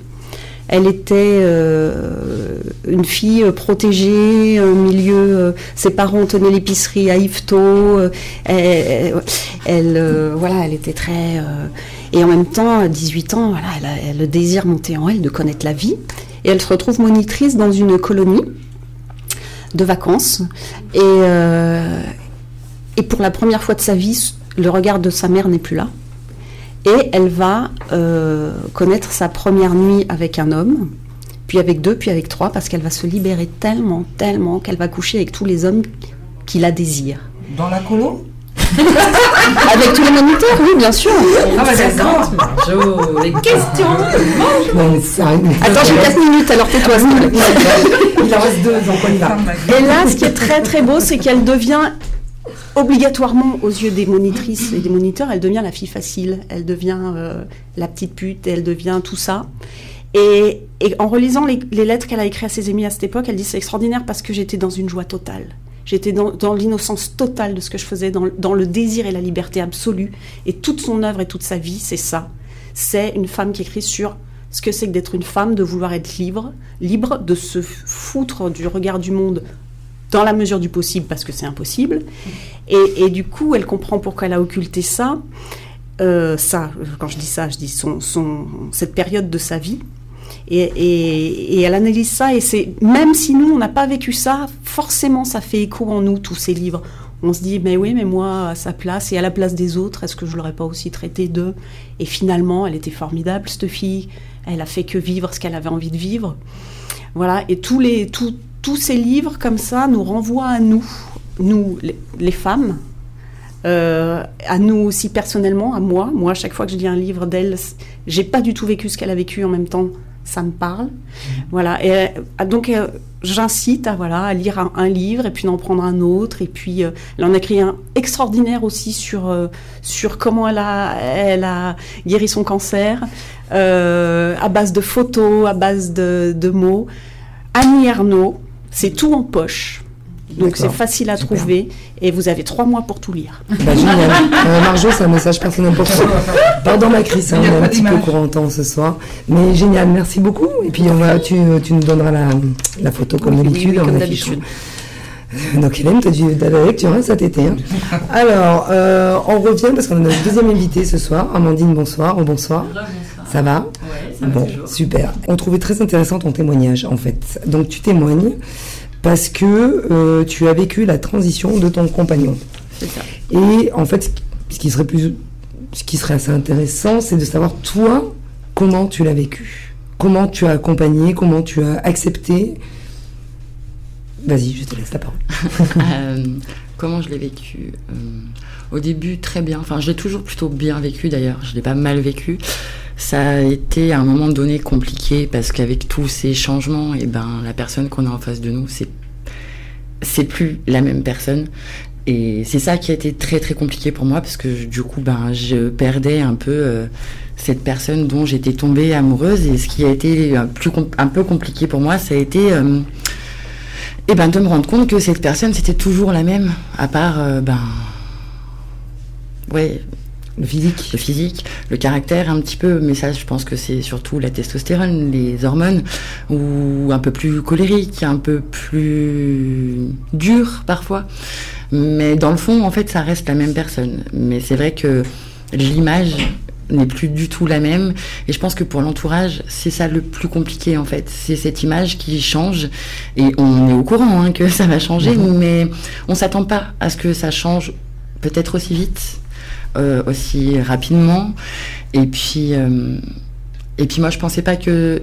Elle était euh, une fille euh, protégée, un milieu. ses parents tenaient l'épicerie à Yvetot. elle, voilà, elle était très. et en même temps, à 18 ans, voilà, elle a, le désir monté en elle de connaître la vie. Et elle se retrouve monitrice dans une colonie de vacances. Et, euh, et pour la première fois de sa vie, le regard de sa mère n'est plus là. Et elle va euh, connaître sa première nuit avec un homme, puis avec deux, puis avec trois, parce qu'elle va se libérer tellement, tellement qu'elle va coucher avec tous les hommes qui la désirent. Dans la colo? Avec tous les moniteurs, oui, bien sûr. Ah bah d'accord. Marjo, les questions. Arrive. Attends, j'ai 4 minutes, alors tais-toi. Il en reste deux, donc on y va. Et là, ce qui est très très beau, c'est qu'elle devient obligatoirement aux yeux des monitrices et des moniteurs, elle devient la fille facile, elle devient euh, la petite pute, elle devient tout ça. Et, et en relisant les, les lettres qu'elle a écrites à ses amis à cette époque, elle dit c'est extraordinaire parce que j'étais dans une joie totale. J'étais dans, l'innocence totale de ce que je faisais, dans, le désir et la liberté absolue. Et toute son œuvre et toute sa vie, c'est ça. C'est une femme qui écrit sur ce que c'est que d'être une femme, de vouloir être libre, libre, de se foutre du regard du monde dans la mesure du possible, parce que c'est impossible. Et, du coup, elle comprend pourquoi elle a occulté ça. Euh, ça, quand je dis ça, je dis cette période de sa vie. Et, elle analyse ça, et c'est même si nous, on n'a pas vécu ça, forcément, ça fait écho en nous, tous ces livres. On se dit, mais oui, mais moi, à sa place et à la place des autres, est-ce que je l'aurais pas aussi traité d'eux? Et finalement, elle était formidable, cette fille. Elle a fait que vivre ce qu'elle avait envie de vivre. Voilà, et tous, les, tous, tous ces livres comme ça nous renvoient à nous, nous, les, femmes, euh, à nous aussi personnellement, à moi. Moi, à chaque fois que je lis un livre d'elle, j'ai pas du tout vécu ce qu'elle a vécu en même temps. Ça me parle, voilà. Et euh, donc, euh, j'incite à voilà à lire un, livre et puis d'en prendre un autre. Et puis, euh, elle en a écrit un extraordinaire aussi sur euh, sur comment elle a elle a guéri son cancer à base de photos, à base de, de mots. Annie Ernaux, c'est tout en poche. Donc c'est facile à Super. trouver et vous avez trois mois pour tout lire. Bah, génial. Euh, Marjo, c'est un message personnel pour toi. Pardon ma crise, hein, on est un petit peu courant en temps ce soir. Mais génial, merci beaucoup. Et puis on va, tu, tu nous donneras la, la photo comme Oui, d'habitude. oui, affichant. d'habitude. Donc Hélène, tu as dû- t'as la lecture hein, cet été. hein. Alors, euh, on revient parce qu'on a notre deuxième invité ce soir. Amandine, bonsoir. Oh, bonsoir. Ça va Ouais, ça Bon, super. On trouvait très intéressant ton témoignage, en fait. Donc, tu témoignes parce que euh, tu as vécu la transition de ton compagnon. C'est ça. Et en fait, ce qui- ce qui serait plus, ce qui serait assez intéressant, c'est de savoir toi comment tu l'as vécu, comment tu as accompagné, comment tu as accepté. Vas-y, je te laisse la parole. Euh, comment je l'ai vécu Euh, Au début, très bien. Enfin, je l'ai toujours plutôt bien vécu d'ailleurs. Je l'ai pas mal vécu. Ça a été à un moment donné compliqué parce qu'avec tous ces changements, et ben, la personne qu'on a en face de nous, c'est c'est plus la même personne. Et c'est ça qui a été très très compliqué pour moi parce que du coup, ben, je perdais un peu euh, cette personne dont j'étais tombée amoureuse. Et ce qui a été un, plus com- un peu compliqué pour moi, ça a été euh, et ben de me rendre compte que cette personne c'était toujours la même, à part euh, ben ouais Le physique. le physique, le caractère un petit peu, mais ça je pense que c'est surtout la testostérone, les hormones, ou un peu plus colérique, un peu plus dur parfois. Mais dans le fond, en fait, ça reste la même personne. Mais c'est vrai que l'image n'est plus du tout la même. Et je pense que pour l'entourage, c'est ça le plus compliqué en fait. C'est cette image qui change. Et on est au courant hein, que ça va changer, mais on s'attend pas à ce que ça change peut-être aussi vite, euh, aussi rapidement. Et puis, euh, et puis moi, je pensais pas que.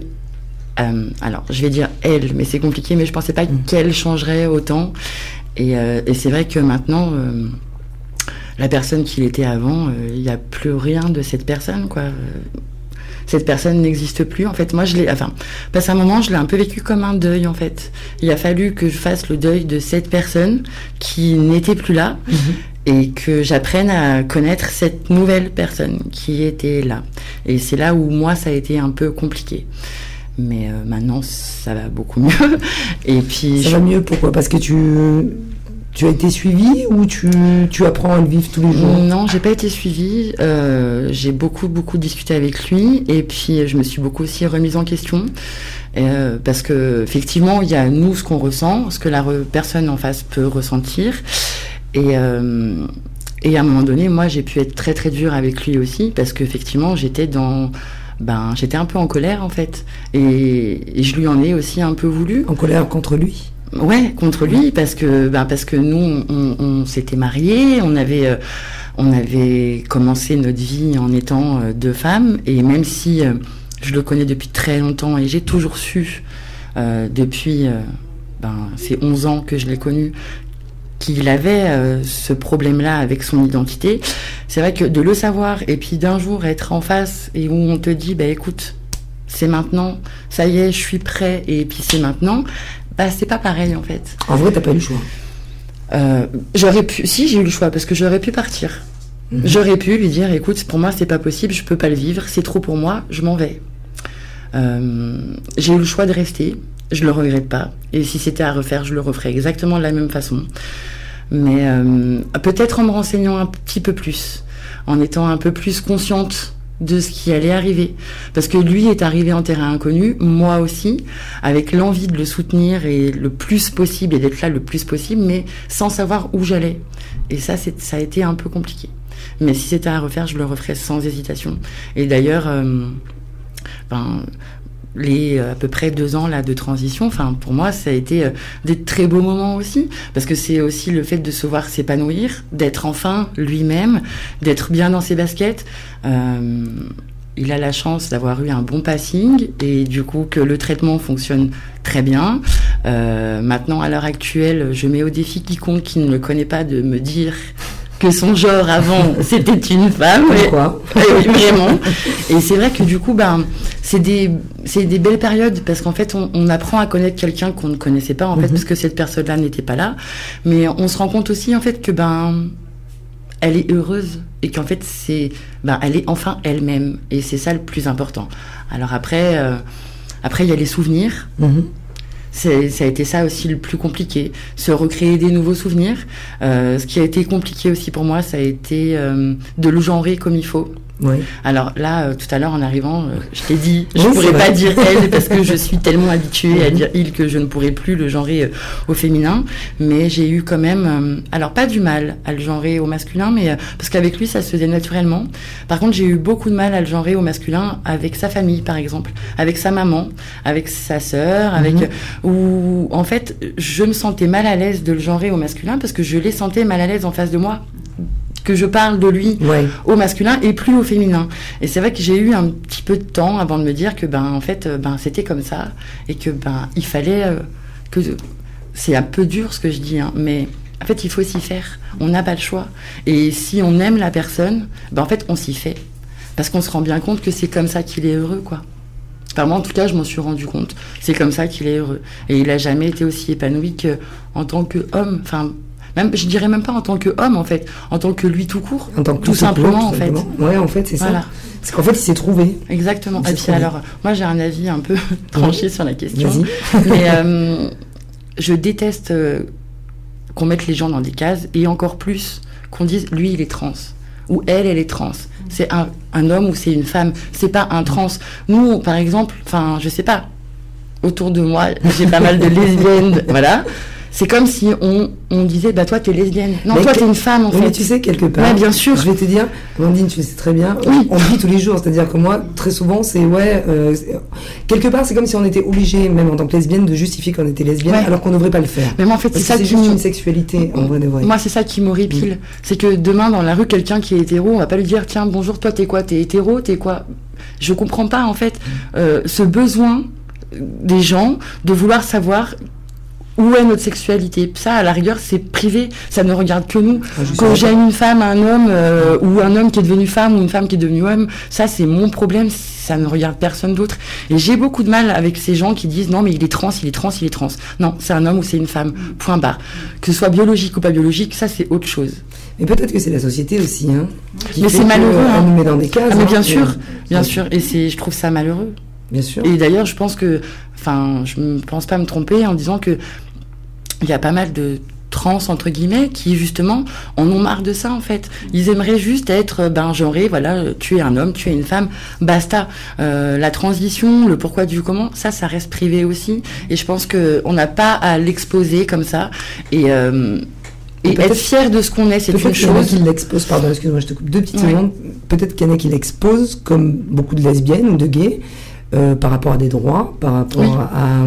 euh, alors, je vais dire elle, mais c'est compliqué, mais je pensais pas Mm. qu'elle changerait autant. Et, et c'est vrai que maintenant, la personne qu'il était avant, il n'y a plus rien de cette personne, quoi. Cette personne n'existe plus. En fait, moi, je l'ai. Enfin, parce qu'à un moment, je l'ai un peu vécu comme un deuil, en fait. Il a fallu que je fasse le deuil de cette personne qui n'était plus là et que j'apprenne à connaître cette nouvelle personne qui était là. Et c'est là où moi, ça a été un peu compliqué. Mais euh, maintenant, ça va beaucoup mieux. Et puis, Ça je- va mieux, pourquoi? Parce que tu, tu as été suivi ou tu, tu apprends à le vivre tous les jours? Non, j'ai pas été suivie. Euh, j'ai beaucoup, beaucoup discuté avec lui. Et puis, je me suis beaucoup aussi remise en question. Euh, parce que, effectivement, il y a nous ce qu'on ressent, ce que la personne en face peut ressentir. Et, euh, et à un moment donné, moi, j'ai pu être très, très dure avec lui aussi. Parce qu'effectivement, j'étais dans. Ben, j'étais un peu en colère, en fait. Et, et je lui en ai aussi un peu voulu. En colère contre lui? Ouais, contre lui, parce que, ben, parce que nous, on, on s'était mariés, on avait, euh, on avait commencé notre vie en étant euh, deux femmes, et même si euh, je le connais depuis très longtemps et j'ai toujours su, depuis ben, ces 11 ans que je l'ai connu, qu'il avait euh, ce problème-là avec son identité. C'est vrai que de le savoir et puis d'un jour être en face et où on te dit, bah écoute, c'est maintenant, ça y est, je suis prêt et puis c'est maintenant, bah c'est pas pareil en fait. En vrai, t'as pas eu le choix. Euh, j'aurais pu, si j'ai eu le choix parce que j'aurais pu partir. Mhm. J'aurais pu lui dire, écoute, pour moi c'est pas possible, je peux pas le vivre, c'est trop pour moi, je m'en vais. Euh, j'ai eu le choix de rester, je le regrette pas. Et si c'était à refaire, je le referais exactement de la même façon. Mais euh, peut-être en me renseignant un petit peu plus, en étant un peu plus consciente de ce qui allait arriver. Parce que lui est arrivé en terrain inconnu, moi aussi, avec l'envie de le soutenir et le plus possible et d'être là le plus possible, mais sans savoir où j'allais. Et ça, ça a été un peu compliqué. Mais si c'était à refaire, je le referais sans hésitation. Et d'ailleurs, euh, ben, les euh, à peu près deux ans là de transition, enfin pour moi ça a été euh, des très beaux moments aussi parce que c'est aussi le fait de se voir s'épanouir, d'être enfin lui-même, d'être bien dans ses baskets. Euh, il a la chance d'avoir eu un bon passing et du coup que le traitement fonctionne très bien. Maintenant à l'heure actuelle, je mets au défi quiconque qui ne le connaît pas de me dire que son genre avant c'était une femme. Et- Pourquoi et vraiment. Et c'est vrai que du coup, ben, c'est des, des belles périodes parce qu'en fait, on, on apprend à connaître quelqu'un qu'on ne connaissait pas en fait Mhm. parce que cette personne-là n'était pas là. Mais on se rend compte aussi en fait que ben, elle est heureuse et qu'en fait c'est, ben, elle est enfin elle-même et c'est ça le plus important. Alors après, euh, après il y a les souvenirs. Mhm. Ça a été ça aussi le plus compliqué, se recréer des nouveaux souvenirs. Euh, ce qui a été compliqué aussi pour moi, ça a été euh, de le genrer comme il faut. Oui. Alors là, euh, tout à l'heure en arrivant, euh, je t'ai dit, je Oui, pourrais pas vrai. dire elle parce que je suis tellement habituée à dire il que je ne pourrais plus le genrer euh, au féminin. Mais j'ai eu quand même, euh, alors pas du mal à le genrer au masculin, mais euh, parce qu'avec lui ça se faisait naturellement. Par contre, j'ai eu beaucoup de mal à le genrer au masculin avec sa famille, par exemple, avec sa maman, avec sa sœur, avec Mhm. où en fait je me sentais mal à l'aise de le genrer au masculin parce que je les sentais mal à l'aise en face de moi, que je parle de lui Ouais. au masculin et plus au féminin. Et c'est vrai que j'ai eu un petit peu de temps avant de me dire que ben en fait euh, ben c'était comme ça et que ben il fallait euh, que c'est un peu dur ce que je dis hein, mais en fait il faut s'y faire. On n'a pas le choix. Et si on aime la personne, ben en fait on s'y fait parce qu'on se rend bien compte que c'est comme ça qu'il est heureux quoi. Enfin, moi, en tout cas, je m'en suis rendu compte. C'est comme ça qu'il est heureux. Et il a jamais été aussi épanoui que en tant qu'homme. Enfin, même, je dirais même pas en tant qu'homme, en fait. En tant que lui tout court. En tant que Tout court, simplement, en fait. Ouais, en fait, c'est ça. C'est qu'en fait, il s'est trouvé. Exactement. Et puis bien. alors, moi j'ai un avis un peu tranché sur la question. Mais euh, je déteste euh, qu'on mette les gens dans des cases et encore plus qu'on dise lui il est trans ou elle elle est trans. C'est un, un homme ou c'est une femme. C'est pas un trans. Nous par exemple, enfin je sais pas. Autour de moi j'ai pas mal de lesbiennes, voilà. C'est comme si on, on disait bah toi t'es lesbienne. Non Mais toi t'es une femme en Oui, fait. mais tu sais, quelque part. Ouais, bien sûr. Je vais te dire, Amandine, tu le sais très bien, Oui. on dit tous les jours. C'est-à-dire que moi, très souvent, c'est ouais. euh, quelque part, c'est comme si on était obligé, même en tant que lesbienne, de justifier qu'on était lesbienne, Ouais. alors qu'on ne devrait pas le faire. Mais moi en fait c'est ça c'est juste une sexualité, en vrai de vrai. Moi, c'est ça qui m'horripile. C'est que demain, dans la rue, quelqu'un qui est hétéro, on va pas lui dire Tiens, bonjour, toi, t'es quoi? T'es hétéro? T'es quoi? Je comprends pas, en fait, euh, ce besoin des gens de vouloir savoir où est notre sexualité? Ça, à la rigueur, c'est privé. Ça ne regarde que nous. Ah, d'accord. j'aime une femme, un homme, euh, ou un homme qui est devenu femme, ou une femme qui est devenue homme, ça, c'est mon problème. Ça ne regarde personne d'autre. Et j'ai beaucoup de mal avec ces gens qui disent non, mais il est trans, il est trans, il est trans. Non, c'est un homme ou c'est une femme. Point barre. Que ce soit biologique ou pas biologique, ça, c'est autre chose. Mais peut-être que c'est la société aussi, hein. Mais c'est malheureux, euh, hein. Nous met dans des cases. Ah, mais hein, bien sûr, bien Ouais. sûr. Et c'est, je trouve ça malheureux. Bien sûr. Et d'ailleurs, je pense que, enfin, je ne pense pas me tromper en disant que il y a pas mal de trans entre guillemets qui justement en ont marre de ça en fait. Ils aimeraient juste être euh, ben genré, voilà, euh, tu es un homme, tu es une femme, basta. Euh, la transition, le pourquoi du comment, ça, ça reste privé aussi. Et je pense que on n'a pas à l'exposer comme ça. Et euh, Et être fier de ce qu'on est, c'est Peut-être une qu'il y en a chose. qui l'exposent, pardon, excuse-moi, je te coupe deux petites secondes. Peut-être qu'il y en a qui l'exposent, comme beaucoup de lesbiennes ou de gays, euh, par rapport à des droits, par rapport Oui. à.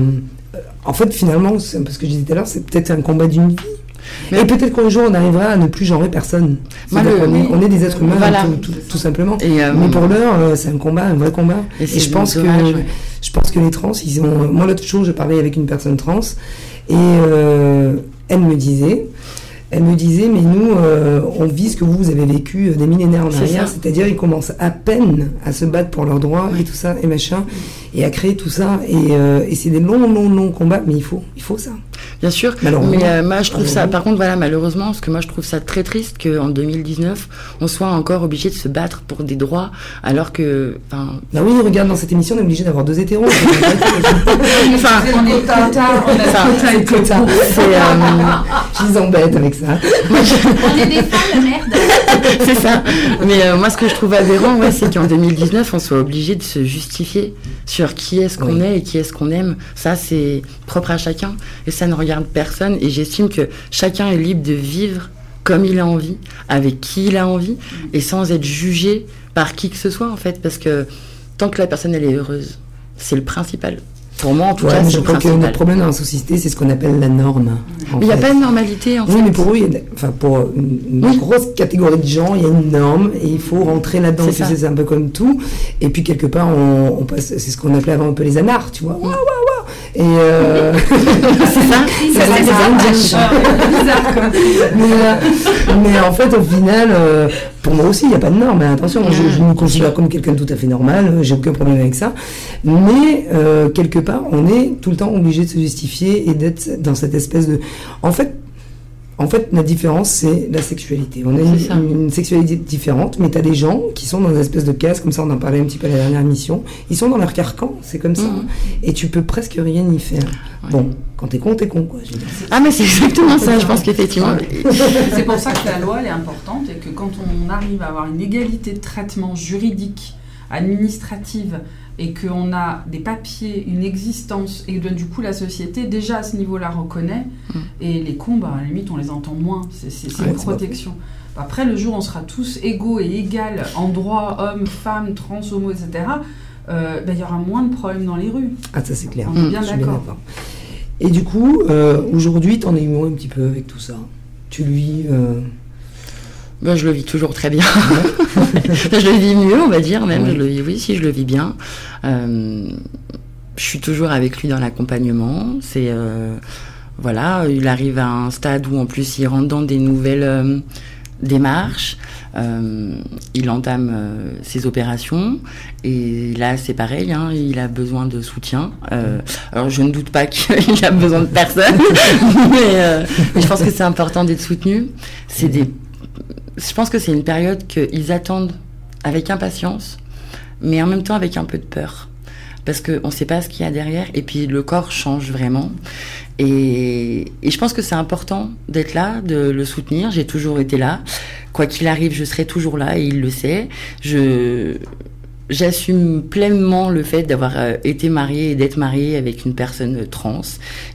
En fait, finalement, c'est un peu ce que je disais tout à l'heure, c'est peut-être un combat d'une vie. Mais- Et peut-être qu'un jour, on arrivera à ne plus genrer personne. Le- est, on est des êtres humains, Voilà. tout, tout- tout simplement. Et, euh, Mais pour l'heure, euh, c'est un combat, un vrai combat. Et je pense dommage, que ouais. je pense que les trans, ils ont. Moi, l'autre jour, je parlais avec une personne trans et euh, elle me disait, elle me disait, mais nous, euh, on vit ce que vous, vous avez vécu euh, des millénaires en arrière, c'est-à-dire ils commencent à peine à se battre pour leurs droits et tout ça, et machin, et à créer tout ça, et, euh, et c'est des longs, longs, longs combats, mais il faut, il faut ça. Bien sûr, mais euh, moi je trouve ça, par contre voilà, malheureusement, parce que moi je trouve ça très triste qu'en 2019, on soit encore obligé de se battre pour des droits, alors que, enfin, Bah oui, regarde, dans cette émission, on est obligé d'avoir deux hétéros. enfin, On est quota, on a quota et quota. c'est, euh, Je les embête avec ça. On est des femmes, merde. c'est ça. Mais euh, moi, ce que je trouve aberrant, ouais, c'est qu'en 2019, on soit obligé de se justifier sur qui est-ce qu'on Oui. est et qui est-ce qu'on aime. Ça, c'est propre à chacun et ça ne regarde personne. Et j'estime que chacun est libre de vivre comme il a envie, avec qui il a envie, et sans être jugé par qui que ce soit, en fait, parce que tant que la personne elle est heureuse, c'est le principal. Pour moi, en tout Ouais, cas, je crois que notre problème dans la société, c'est ce qu'on appelle la norme. Mais il n'y a pas de normalité, en Oui, fait. mais pour eux, il y a- enfin pour une, une Oui. grosse catégorie de gens, il y a une norme et il faut rentrer là-dedans. C'est Tu ça. sais, C'est un peu comme tout. Et puis quelque part, on, on passe, c'est ce qu'on appelait avant un peu les anards, tu vois. Waouh. Et euh, c'est ça. ça, c'est mais, euh, mais en fait, au final, euh, pour moi aussi, il n'y a pas de norme. hein. Attention, je, je me considère comme quelqu'un de tout à fait normal, euh, j'ai aucun problème avec ça. Mais euh, quelque part, on est tout le temps obligé de se justifier et d'être dans cette espèce de. En fait, en fait, la différence, c'est la sexualité. On a une, sexualité différente, mais tu as des gens qui sont dans une espèce de case, comme ça on en parlait un petit peu à la dernière émission, ils sont dans leur carcan, c'est comme ça. Mhm. Et tu peux presque rien y faire. Ouais. Bon, quand t'es con, t'es con, quoi. Ah, mais c'est exactement ça. Je pense qu'effectivement. C'est pour ça que la loi elle est importante et que quand on arrive à avoir une égalité de traitement juridique, administrative et qu'on a des papiers, une existence et que du coup la société déjà à ce niveau-là reconnaît Mm. et les cons, bah, à la limite on les entend moins, c'est Ouais, une protection. Après le jour où on sera tous égaux et égales en droit, hommes, femmes, trans, homo, etc., euh, bah, il y aura moins de problèmes dans les rues. Ah, ça c'est clair. On est bien d'accord. d'accord. Et du coup, euh, aujourd'hui, t'en es où un petit peu avec tout ça? Tu lui. euh, Ben, je le vis toujours très bien. je le vis mieux, on va dire même. Je le vis, oui, si je le vis bien. Euh, je suis toujours avec lui dans l'accompagnement. C'est euh, voilà, il arrive à un stade où en plus il rentre dans des nouvelles euh, démarches. Il entame ses opérations et là c'est pareil, hein, il a besoin de soutien. Alors je ne doute pas qu'il a besoin de personne, mais, mais je pense que c'est important d'être soutenu. C'est des, je pense que c'est une période qu'ils attendent avec impatience, mais en même temps avec un peu de peur. Parce qu'on ne sait pas ce qu'il y a derrière, et puis le corps change vraiment. Et, et je pense que c'est important d'être là, de le soutenir. J'ai toujours été là. Quoi qu'il arrive, je serai toujours là, et il le sait. Je, J'assume pleinement le fait d'avoir euh, été mariée et d'être mariée avec une personne euh, trans.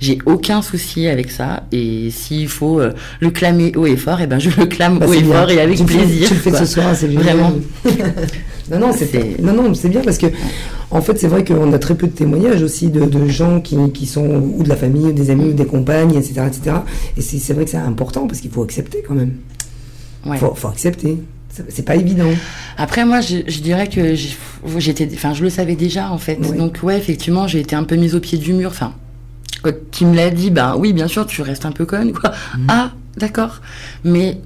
J'ai aucun souci avec ça. Et s'il faut euh, le clamer haut et fort, et ben je le clame bah, haut c'est et bien. fort et avec tu le fais- plaisir. tu le fais ce soir, c'est génial. Vraiment. non, non, c'est C'est- non, non, c'est bien parce que, en fait, c'est vrai qu'on a très peu de témoignages aussi de, de gens qui, qui sont ou de la famille, ou des amis, ou des compagnes, etc., etc. Et c'est c'est vrai que c'est important parce qu'il faut accepter quand même. Ouais. Faut, faut accepter. C'est pas évident. Après, moi, je, je dirais que j'étais, enfin, je le savais déjà en fait. Donc, ouais, effectivement, j'ai été un peu mise au pied du mur. Enfin, quand il me l'a dit, bah oui, bien sûr, tu restes un peu conne, quoi. Ah, d'accord. Mais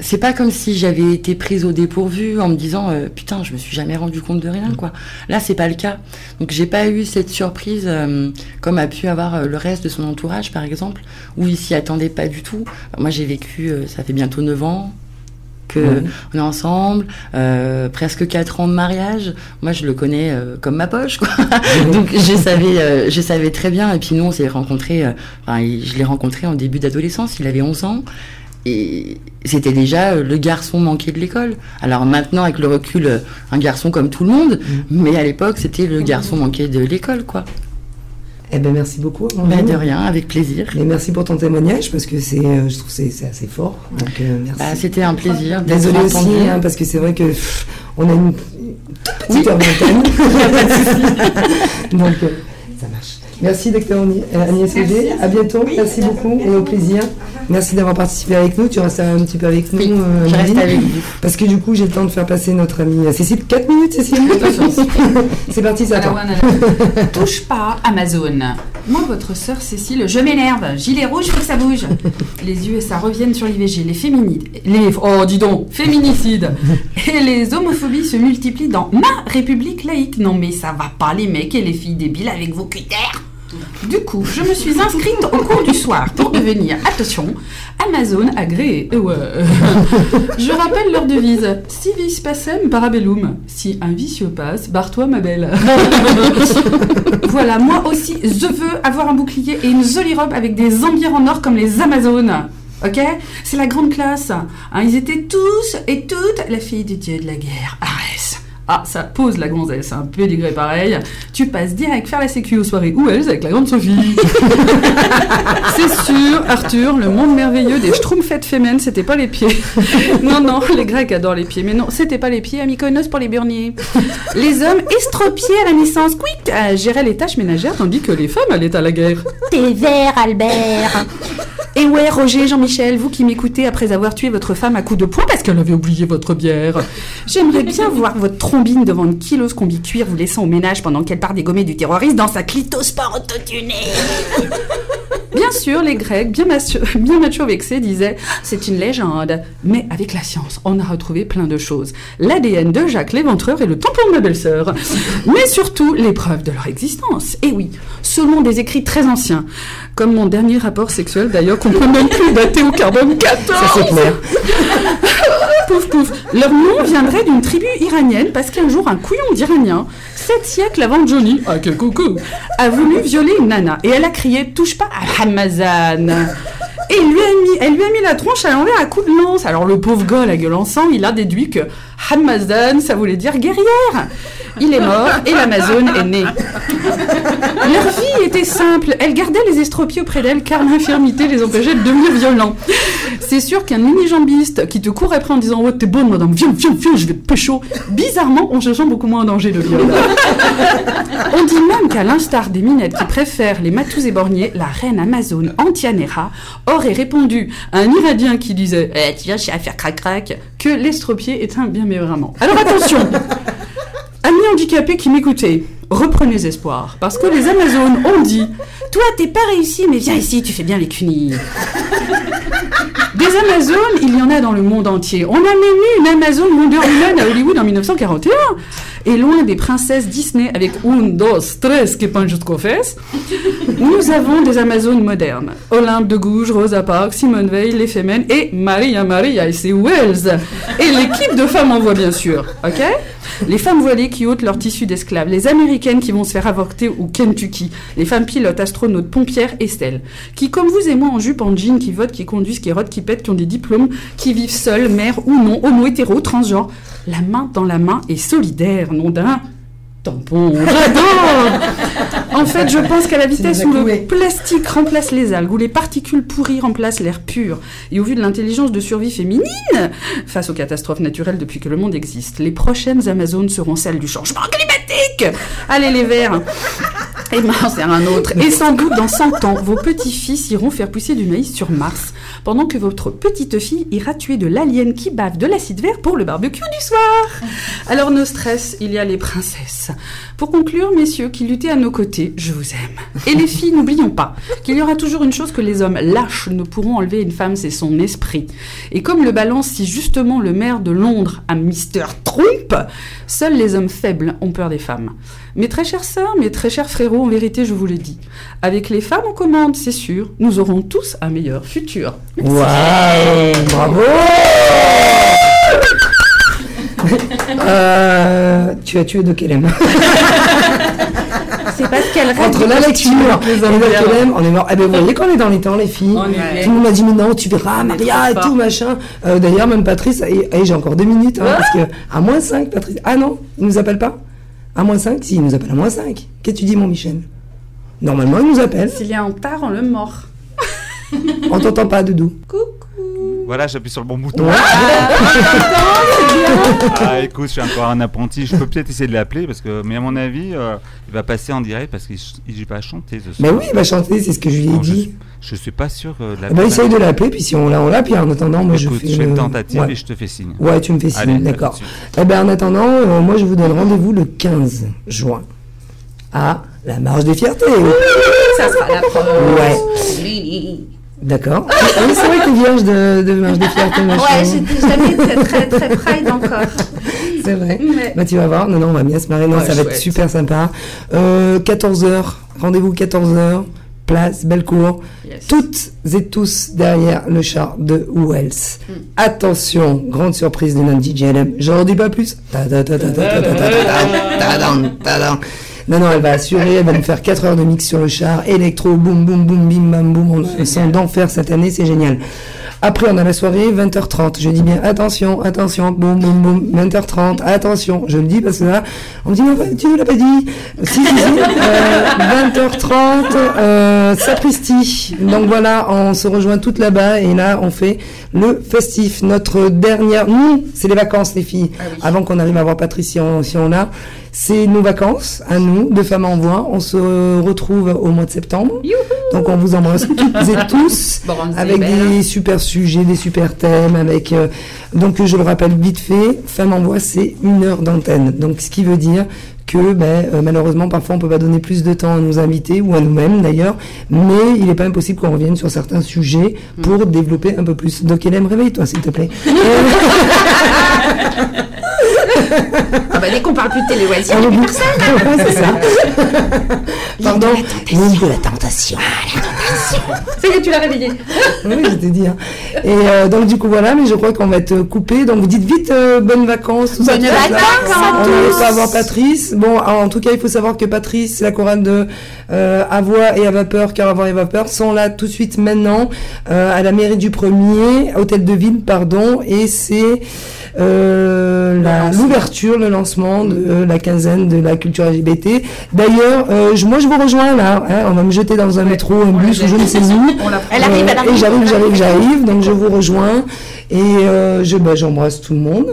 c'est pas comme si j'avais été prise au dépourvu en me disant, euh, putain, je me suis jamais rendu compte de rien, quoi. Là, c'est pas le cas. Donc, j'ai pas eu cette surprise euh, comme a pu avoir euh, le reste de son entourage, par exemple, où il s'y attendait pas du tout. Moi, j'ai vécu, ça fait bientôt 9 ans que Ouais. on est ensemble, euh, presque quatre ans de mariage. Moi, je le connais euh, comme ma poche, quoi. Donc, je savais, euh, je savais très bien. Et puis, nous, on s'est rencontrés. Enfin, je l'ai rencontré en début d'adolescence. Il avait 11 ans. Et c'était déjà euh, le garçon manqué de l'école. Alors maintenant, avec le recul, euh, un garçon comme tout le monde. Mais à l'époque, c'était le garçon manqué de l'école, quoi. Eh ben, merci beaucoup. Bah, de rien, avec plaisir. Et merci pour ton témoignage parce que c'est, euh, je trouve que c'est c'est assez fort. Donc euh, merci. Bah, c'était un plaisir. Désolée aussi hein, parce que c'est vrai que pff, on a une petite Oui. Donc euh, ça marche. Merci docteur euh, Agnès Auger. À bientôt. Merci beaucoup et au plaisir. Merci d'avoir participé avec nous. Tu restes un petit peu avec nous. Oui, euh, je reste Amandine avec vous. Parce que du coup, j'ai le temps de faire passer notre amie euh, Cécile. 4 minutes, Cécile C'est parti, ça Touche pas Amazon. Moi, votre sœur Cécile, je m'énerve. Gilet rouge, faut que ça bouge. Les USA reviennent sur l'IVG, les féminides, les oh dis donc, féminicides et les homophobies se multiplient dans ma République laïque. Non mais ça va pas les mecs et les filles débiles avec vos critères. Du coup, je me suis inscrite au cours du soir pour devenir, attention, Amazon agréé. Euh. Je rappelle leur devise Si vis pacem parabellum. Si un vicieux passe, barre-toi, ma belle. voilà, moi aussi, je veux avoir un bouclier et une jolie robe avec des ambières en or comme les Amazones. Ok? C'est la grande classe. Hein, ils étaient tous et toutes la fille du dieu de la guerre, Arès. Ah, ça pose la gonzesse, un pédigré pareil. Tu passes direct faire la sécu aux soirées Wells avec la grande Sophie. C'est sûr, Arthur, le monde merveilleux des schtroumpfettes fémènes, c'était pas les pieds. Non, non, les Grecs adorent les pieds, mais non, c'était pas les pieds à Mykonos pour les burniers. Les hommes estropiés à la naissance, quick, à gérer les tâches ménagères, tandis que les femmes allaient à la guerre. T'es vert, Albert. Et ouais, Roger, Jean-Michel, vous qui m'écoutez après avoir tué votre femme à coups de poing parce qu'elle avait oublié votre bière, j'aimerais bien voir votre devant une kilos combi cuir vous laissant au ménage pendant qu'elle part dégommer du terroriste dans sa clitosport autotunée. Bien sûr, les Grecs, bien, bien macho vexés, disaient c'est une légende. Mais avec la science, on a retrouvé plein de choses. L'ADN de Jacques l'éventreur et le tampon de ma belle-sœur. Mais surtout, les preuves de leur existence. Et oui, selon des écrits très anciens, comme mon dernier rapport sexuel d'ailleurs, qu'on peut même plus dater au carbone 14. Ça, c'est clair. pouf pouf. Leur nom viendrait d'une tribu iranienne parce qu'un jour, un couillon d'Iranien, sept siècles avant Johnny, ah quel coucou, a voulu violer une nana et elle a crié touche pas à Hamazan. Et lui a mis, elle lui a mis la tronche à l'envers à coups de lance. Alors le pauvre gars, la gueule en sang, il a déduit que Hamazan, ça voulait dire guerrière. Il est mort et l'Amazone est née. Leur vie était simple. Elle gardait les estropiés auprès d'elle car l'infirmité les empêchait de devenir violents. C'est sûr qu'un mini-jambiste qui te court après en disant Oh, t'es bonne, madame, viens, viens, viens, je vais te pécho. Bizarrement, on se sent beaucoup moins en danger de viol. On dit même qu'à l'instar des minettes qui préfèrent les matous et borniers, la reine amazone Antianera aurait répondu à un Iradien qui disait Eh, tu viens chez à faire crac-crac que l'estropié est un bien Alors attention Amis handicapés qui m'écoutez, reprenez espoir, parce que les Amazones ont dit Toi, t'es pas réussi, mais viens ici, tu fais bien les cunis. Des Amazones, il y en a dans le monde entier. On a même eu une Amazone Wonder Woman à Hollywood en 1941. Et loin des princesses Disney avec un, dos, tres que pan jusqu'aux fesses, nous avons des Amazones modernes. Olympe de Gouges, Rosa Parks, Simone Veil, les Femmes et Maria Maria et ses Wells. Et l'équipe de femmes en voit bien sûr, ok? Les femmes voilées qui ôtent leur tissu d'esclaves, les américaines qui vont se faire avorter au Kentucky, les femmes pilotes, astronautes, pompières, Estelle, qui comme vous et moi en jupe, en jean, qui votent, qui conduisent, qui rodent, qui pètent, qui ont des diplômes, qui vivent seules, mères ou non, homo, hétéro, transgenre, la main dans la main et solidaire, d'un tampon. J'adore En fait, je pense qu'à la vitesse où le plastique remplace les algues, où les particules pourries remplacent l'air pur, et au vu de l'intelligence de survie féminine face aux catastrophes naturelles depuis que le monde existe, les prochaines Amazones seront celles du changement climatique Allez les verts et Mars c'est un autre. Et sans doute, dans 100 ans, vos petits-fils iront faire pousser du maïs sur Mars, pendant que votre petite fille ira tuer de l'alien qui bave de l'acide vert pour le barbecue du soir. Alors, nos stress, il y a les princesses. Pour conclure, messieurs qui luttez à nos côtés, je vous aime. Et les filles, n'oublions pas qu'il y aura toujours une chose que les hommes lâches ne pourront enlever à une femme, c'est son esprit. Et comme le balance si justement le maire de Londres à Mr. Trump, seuls les hommes faibles ont peur des femmes. Mes très chères sœurs, mes très chers frérots, en vérité, je vous le dis, avec les femmes en commande, c'est sûr, nous aurons tous un meilleur futur. Waouh Bravo Euh, Tu as tué de Kelem. C'est parce qu'elle rêve Entre la lecture et Kelem, on est mort. Eh ben, vous voyez qu'on est dans les temps, les filles. Est- Tout le monde m'a dit, mais non, tu verras, Maria et tout, machin. Euh, D'ailleurs, même Patrice, et, et j'ai encore deux minutes, hein, parce que à moins 5, Patrice. Ah non, il nous appelle pas À moins 5 Si, il nous appelle à moins 5. Qu'est-ce que tu dis, mon Michel? Normalement, il nous appelle. S'il y a un tard, on le mord. On t'entend pas, Doudou. Voilà, j'appuie sur le bon bouton. Ouais. Ah, écoute, je suis encore un apprenti. Je peux peut-être essayer de l'appeler parce que, mais à mon avis, euh, il va passer en direct parce qu'il il va chanter ce Mais soir. oui, il va chanter, c'est ce que je lui ai Bon, je, dit. suis- je suis pas sûr euh, de Eh l'appeler. ben, essaye de l'appeler, puis si on l'a, on l'a, puis en attendant, moi, Écoute, je fais. je fais une tentative ouais. et je te fais signe. Ouais, tu me fais signe, d'accord. Eh ben, en attendant, euh, moi, je vous donne rendez-vous le 15 juin à la Marche des Fiertés. Ça sera la première. Ouais. D'accord. Ah oui, c'est vrai que t'es vierge de, de marche des fiertés, machin. Ouais, j'étais jamais très, très, très pride encore. C'est vrai. Bah, tu vas voir. Non, non, on va bien se marrer. Non, Ouais, ça va être super sympa. Euh, 14h. Rendez-vous 14h. Place Bellecour. Yes. Toutes et tous derrière le char de Wells. Attention, grande surprise de notre DJLM. J'en dis pas plus. Ta ta ta non, non, elle va assurer, elle va nous faire 4 heures de mix sur le char, électro, boum, boum, boum, bim, bam, boum, on sent d'enfer cette année, c'est génial. Après, on a la soirée, 20h30. Je dis bien, attention, attention, boum, boum, boum, 20h30, attention. Je le dis parce que là, on me dit, mais tu ne l'as pas dit. Si, si, si, euh, 20h30, euh, sapristi. Donc voilà, on se rejoint toutes là-bas et là, on fait le festif. Notre dernière, nous, c'est les vacances, les filles. Avant qu'on arrive à voir Patrice si on, si on l'a. C'est nos vacances, à nous, de Femmes en Voix. On se retrouve au mois de septembre. Donc on vous embrasse toutes et tous avec des super sujets, des super thèmes, avec euh, donc je le rappelle vite fait, Femme en voix c'est une heure d'antenne. Donc ce qui veut dire que ben, euh, malheureusement parfois on peut pas donner plus de temps à nos invités ou à nous-mêmes d'ailleurs, mais il n'est pas impossible qu'on revienne sur certains sujets pour développer un peu plus. Donc Hélène, réveille-toi s'il te plaît. Ah bah, dès qu'on parle plus de télé-loisirs, Ah, il a plus personne. Ouais, c'est ça. Pardon. L'île de la tentation. Ça y est, tu l'as réveillé. Oui, je t'ai dit. hein. Et euh, donc, du coup, voilà, mais je crois qu'on va être coupé. Donc, vous dites vite euh, bonnes vacances. Tout Bonnes ça. vacances On tous. pas voir Patrice. Bon, alors, en tout cas, il faut savoir que Patrice, c'est la chorale de euh, À voix et à vapeur, car à voix et vapeur sont là tout de suite maintenant euh, à la mairie du Premier, hôtel de ville, pardon. Et c'est l'ouverture, le lancement de euh, la quinzaine de la culture LGBT. D'ailleurs, euh, je- moi, je vous rejoins là. hein. on va me jeter dans un métro, un bus ou je ne sais où. Elle arrive, elle Euh, arrive. Et j'arrive, j'arrive, j'arrive. Donc je vous rejoins. Et euh, je, bah, j'embrasse tout le monde.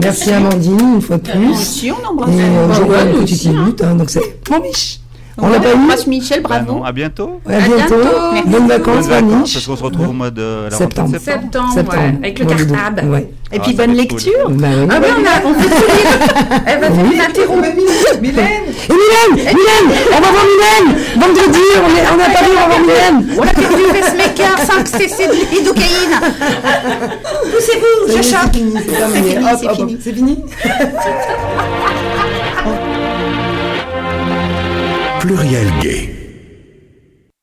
Merci Amandine, une fois de Nous plus. aussi, on Et embrasse. euh, Bah pas une nous aussi, hein. hein, donc c'est mon biche. On l'a pas eu embrasse Michel, Bah bravo. non, à bientôt. À À bientôt. bientôt. Merci. Bonnes vacances, vacances, Vaniche. parce qu'on se retrouve au mois de la Septembre. de septembre. Septembre, ouais, avec le cartable. Ouais. Et Ah, puis ça bonne cool. lecture. Bah oui. Ah oui, on a, on fait tout lire. Elle va faire une interro. Mylène Et Mylène, Mylène, on va voir Mylène. Vendredi, on est, on est à Paris, on va voir Mylène. On a fait du pacemaker, 5 cc de lidocaïne. Poussez-vous, je choque. C'est fini, c'est fini. C'est fini. Pluriel gay.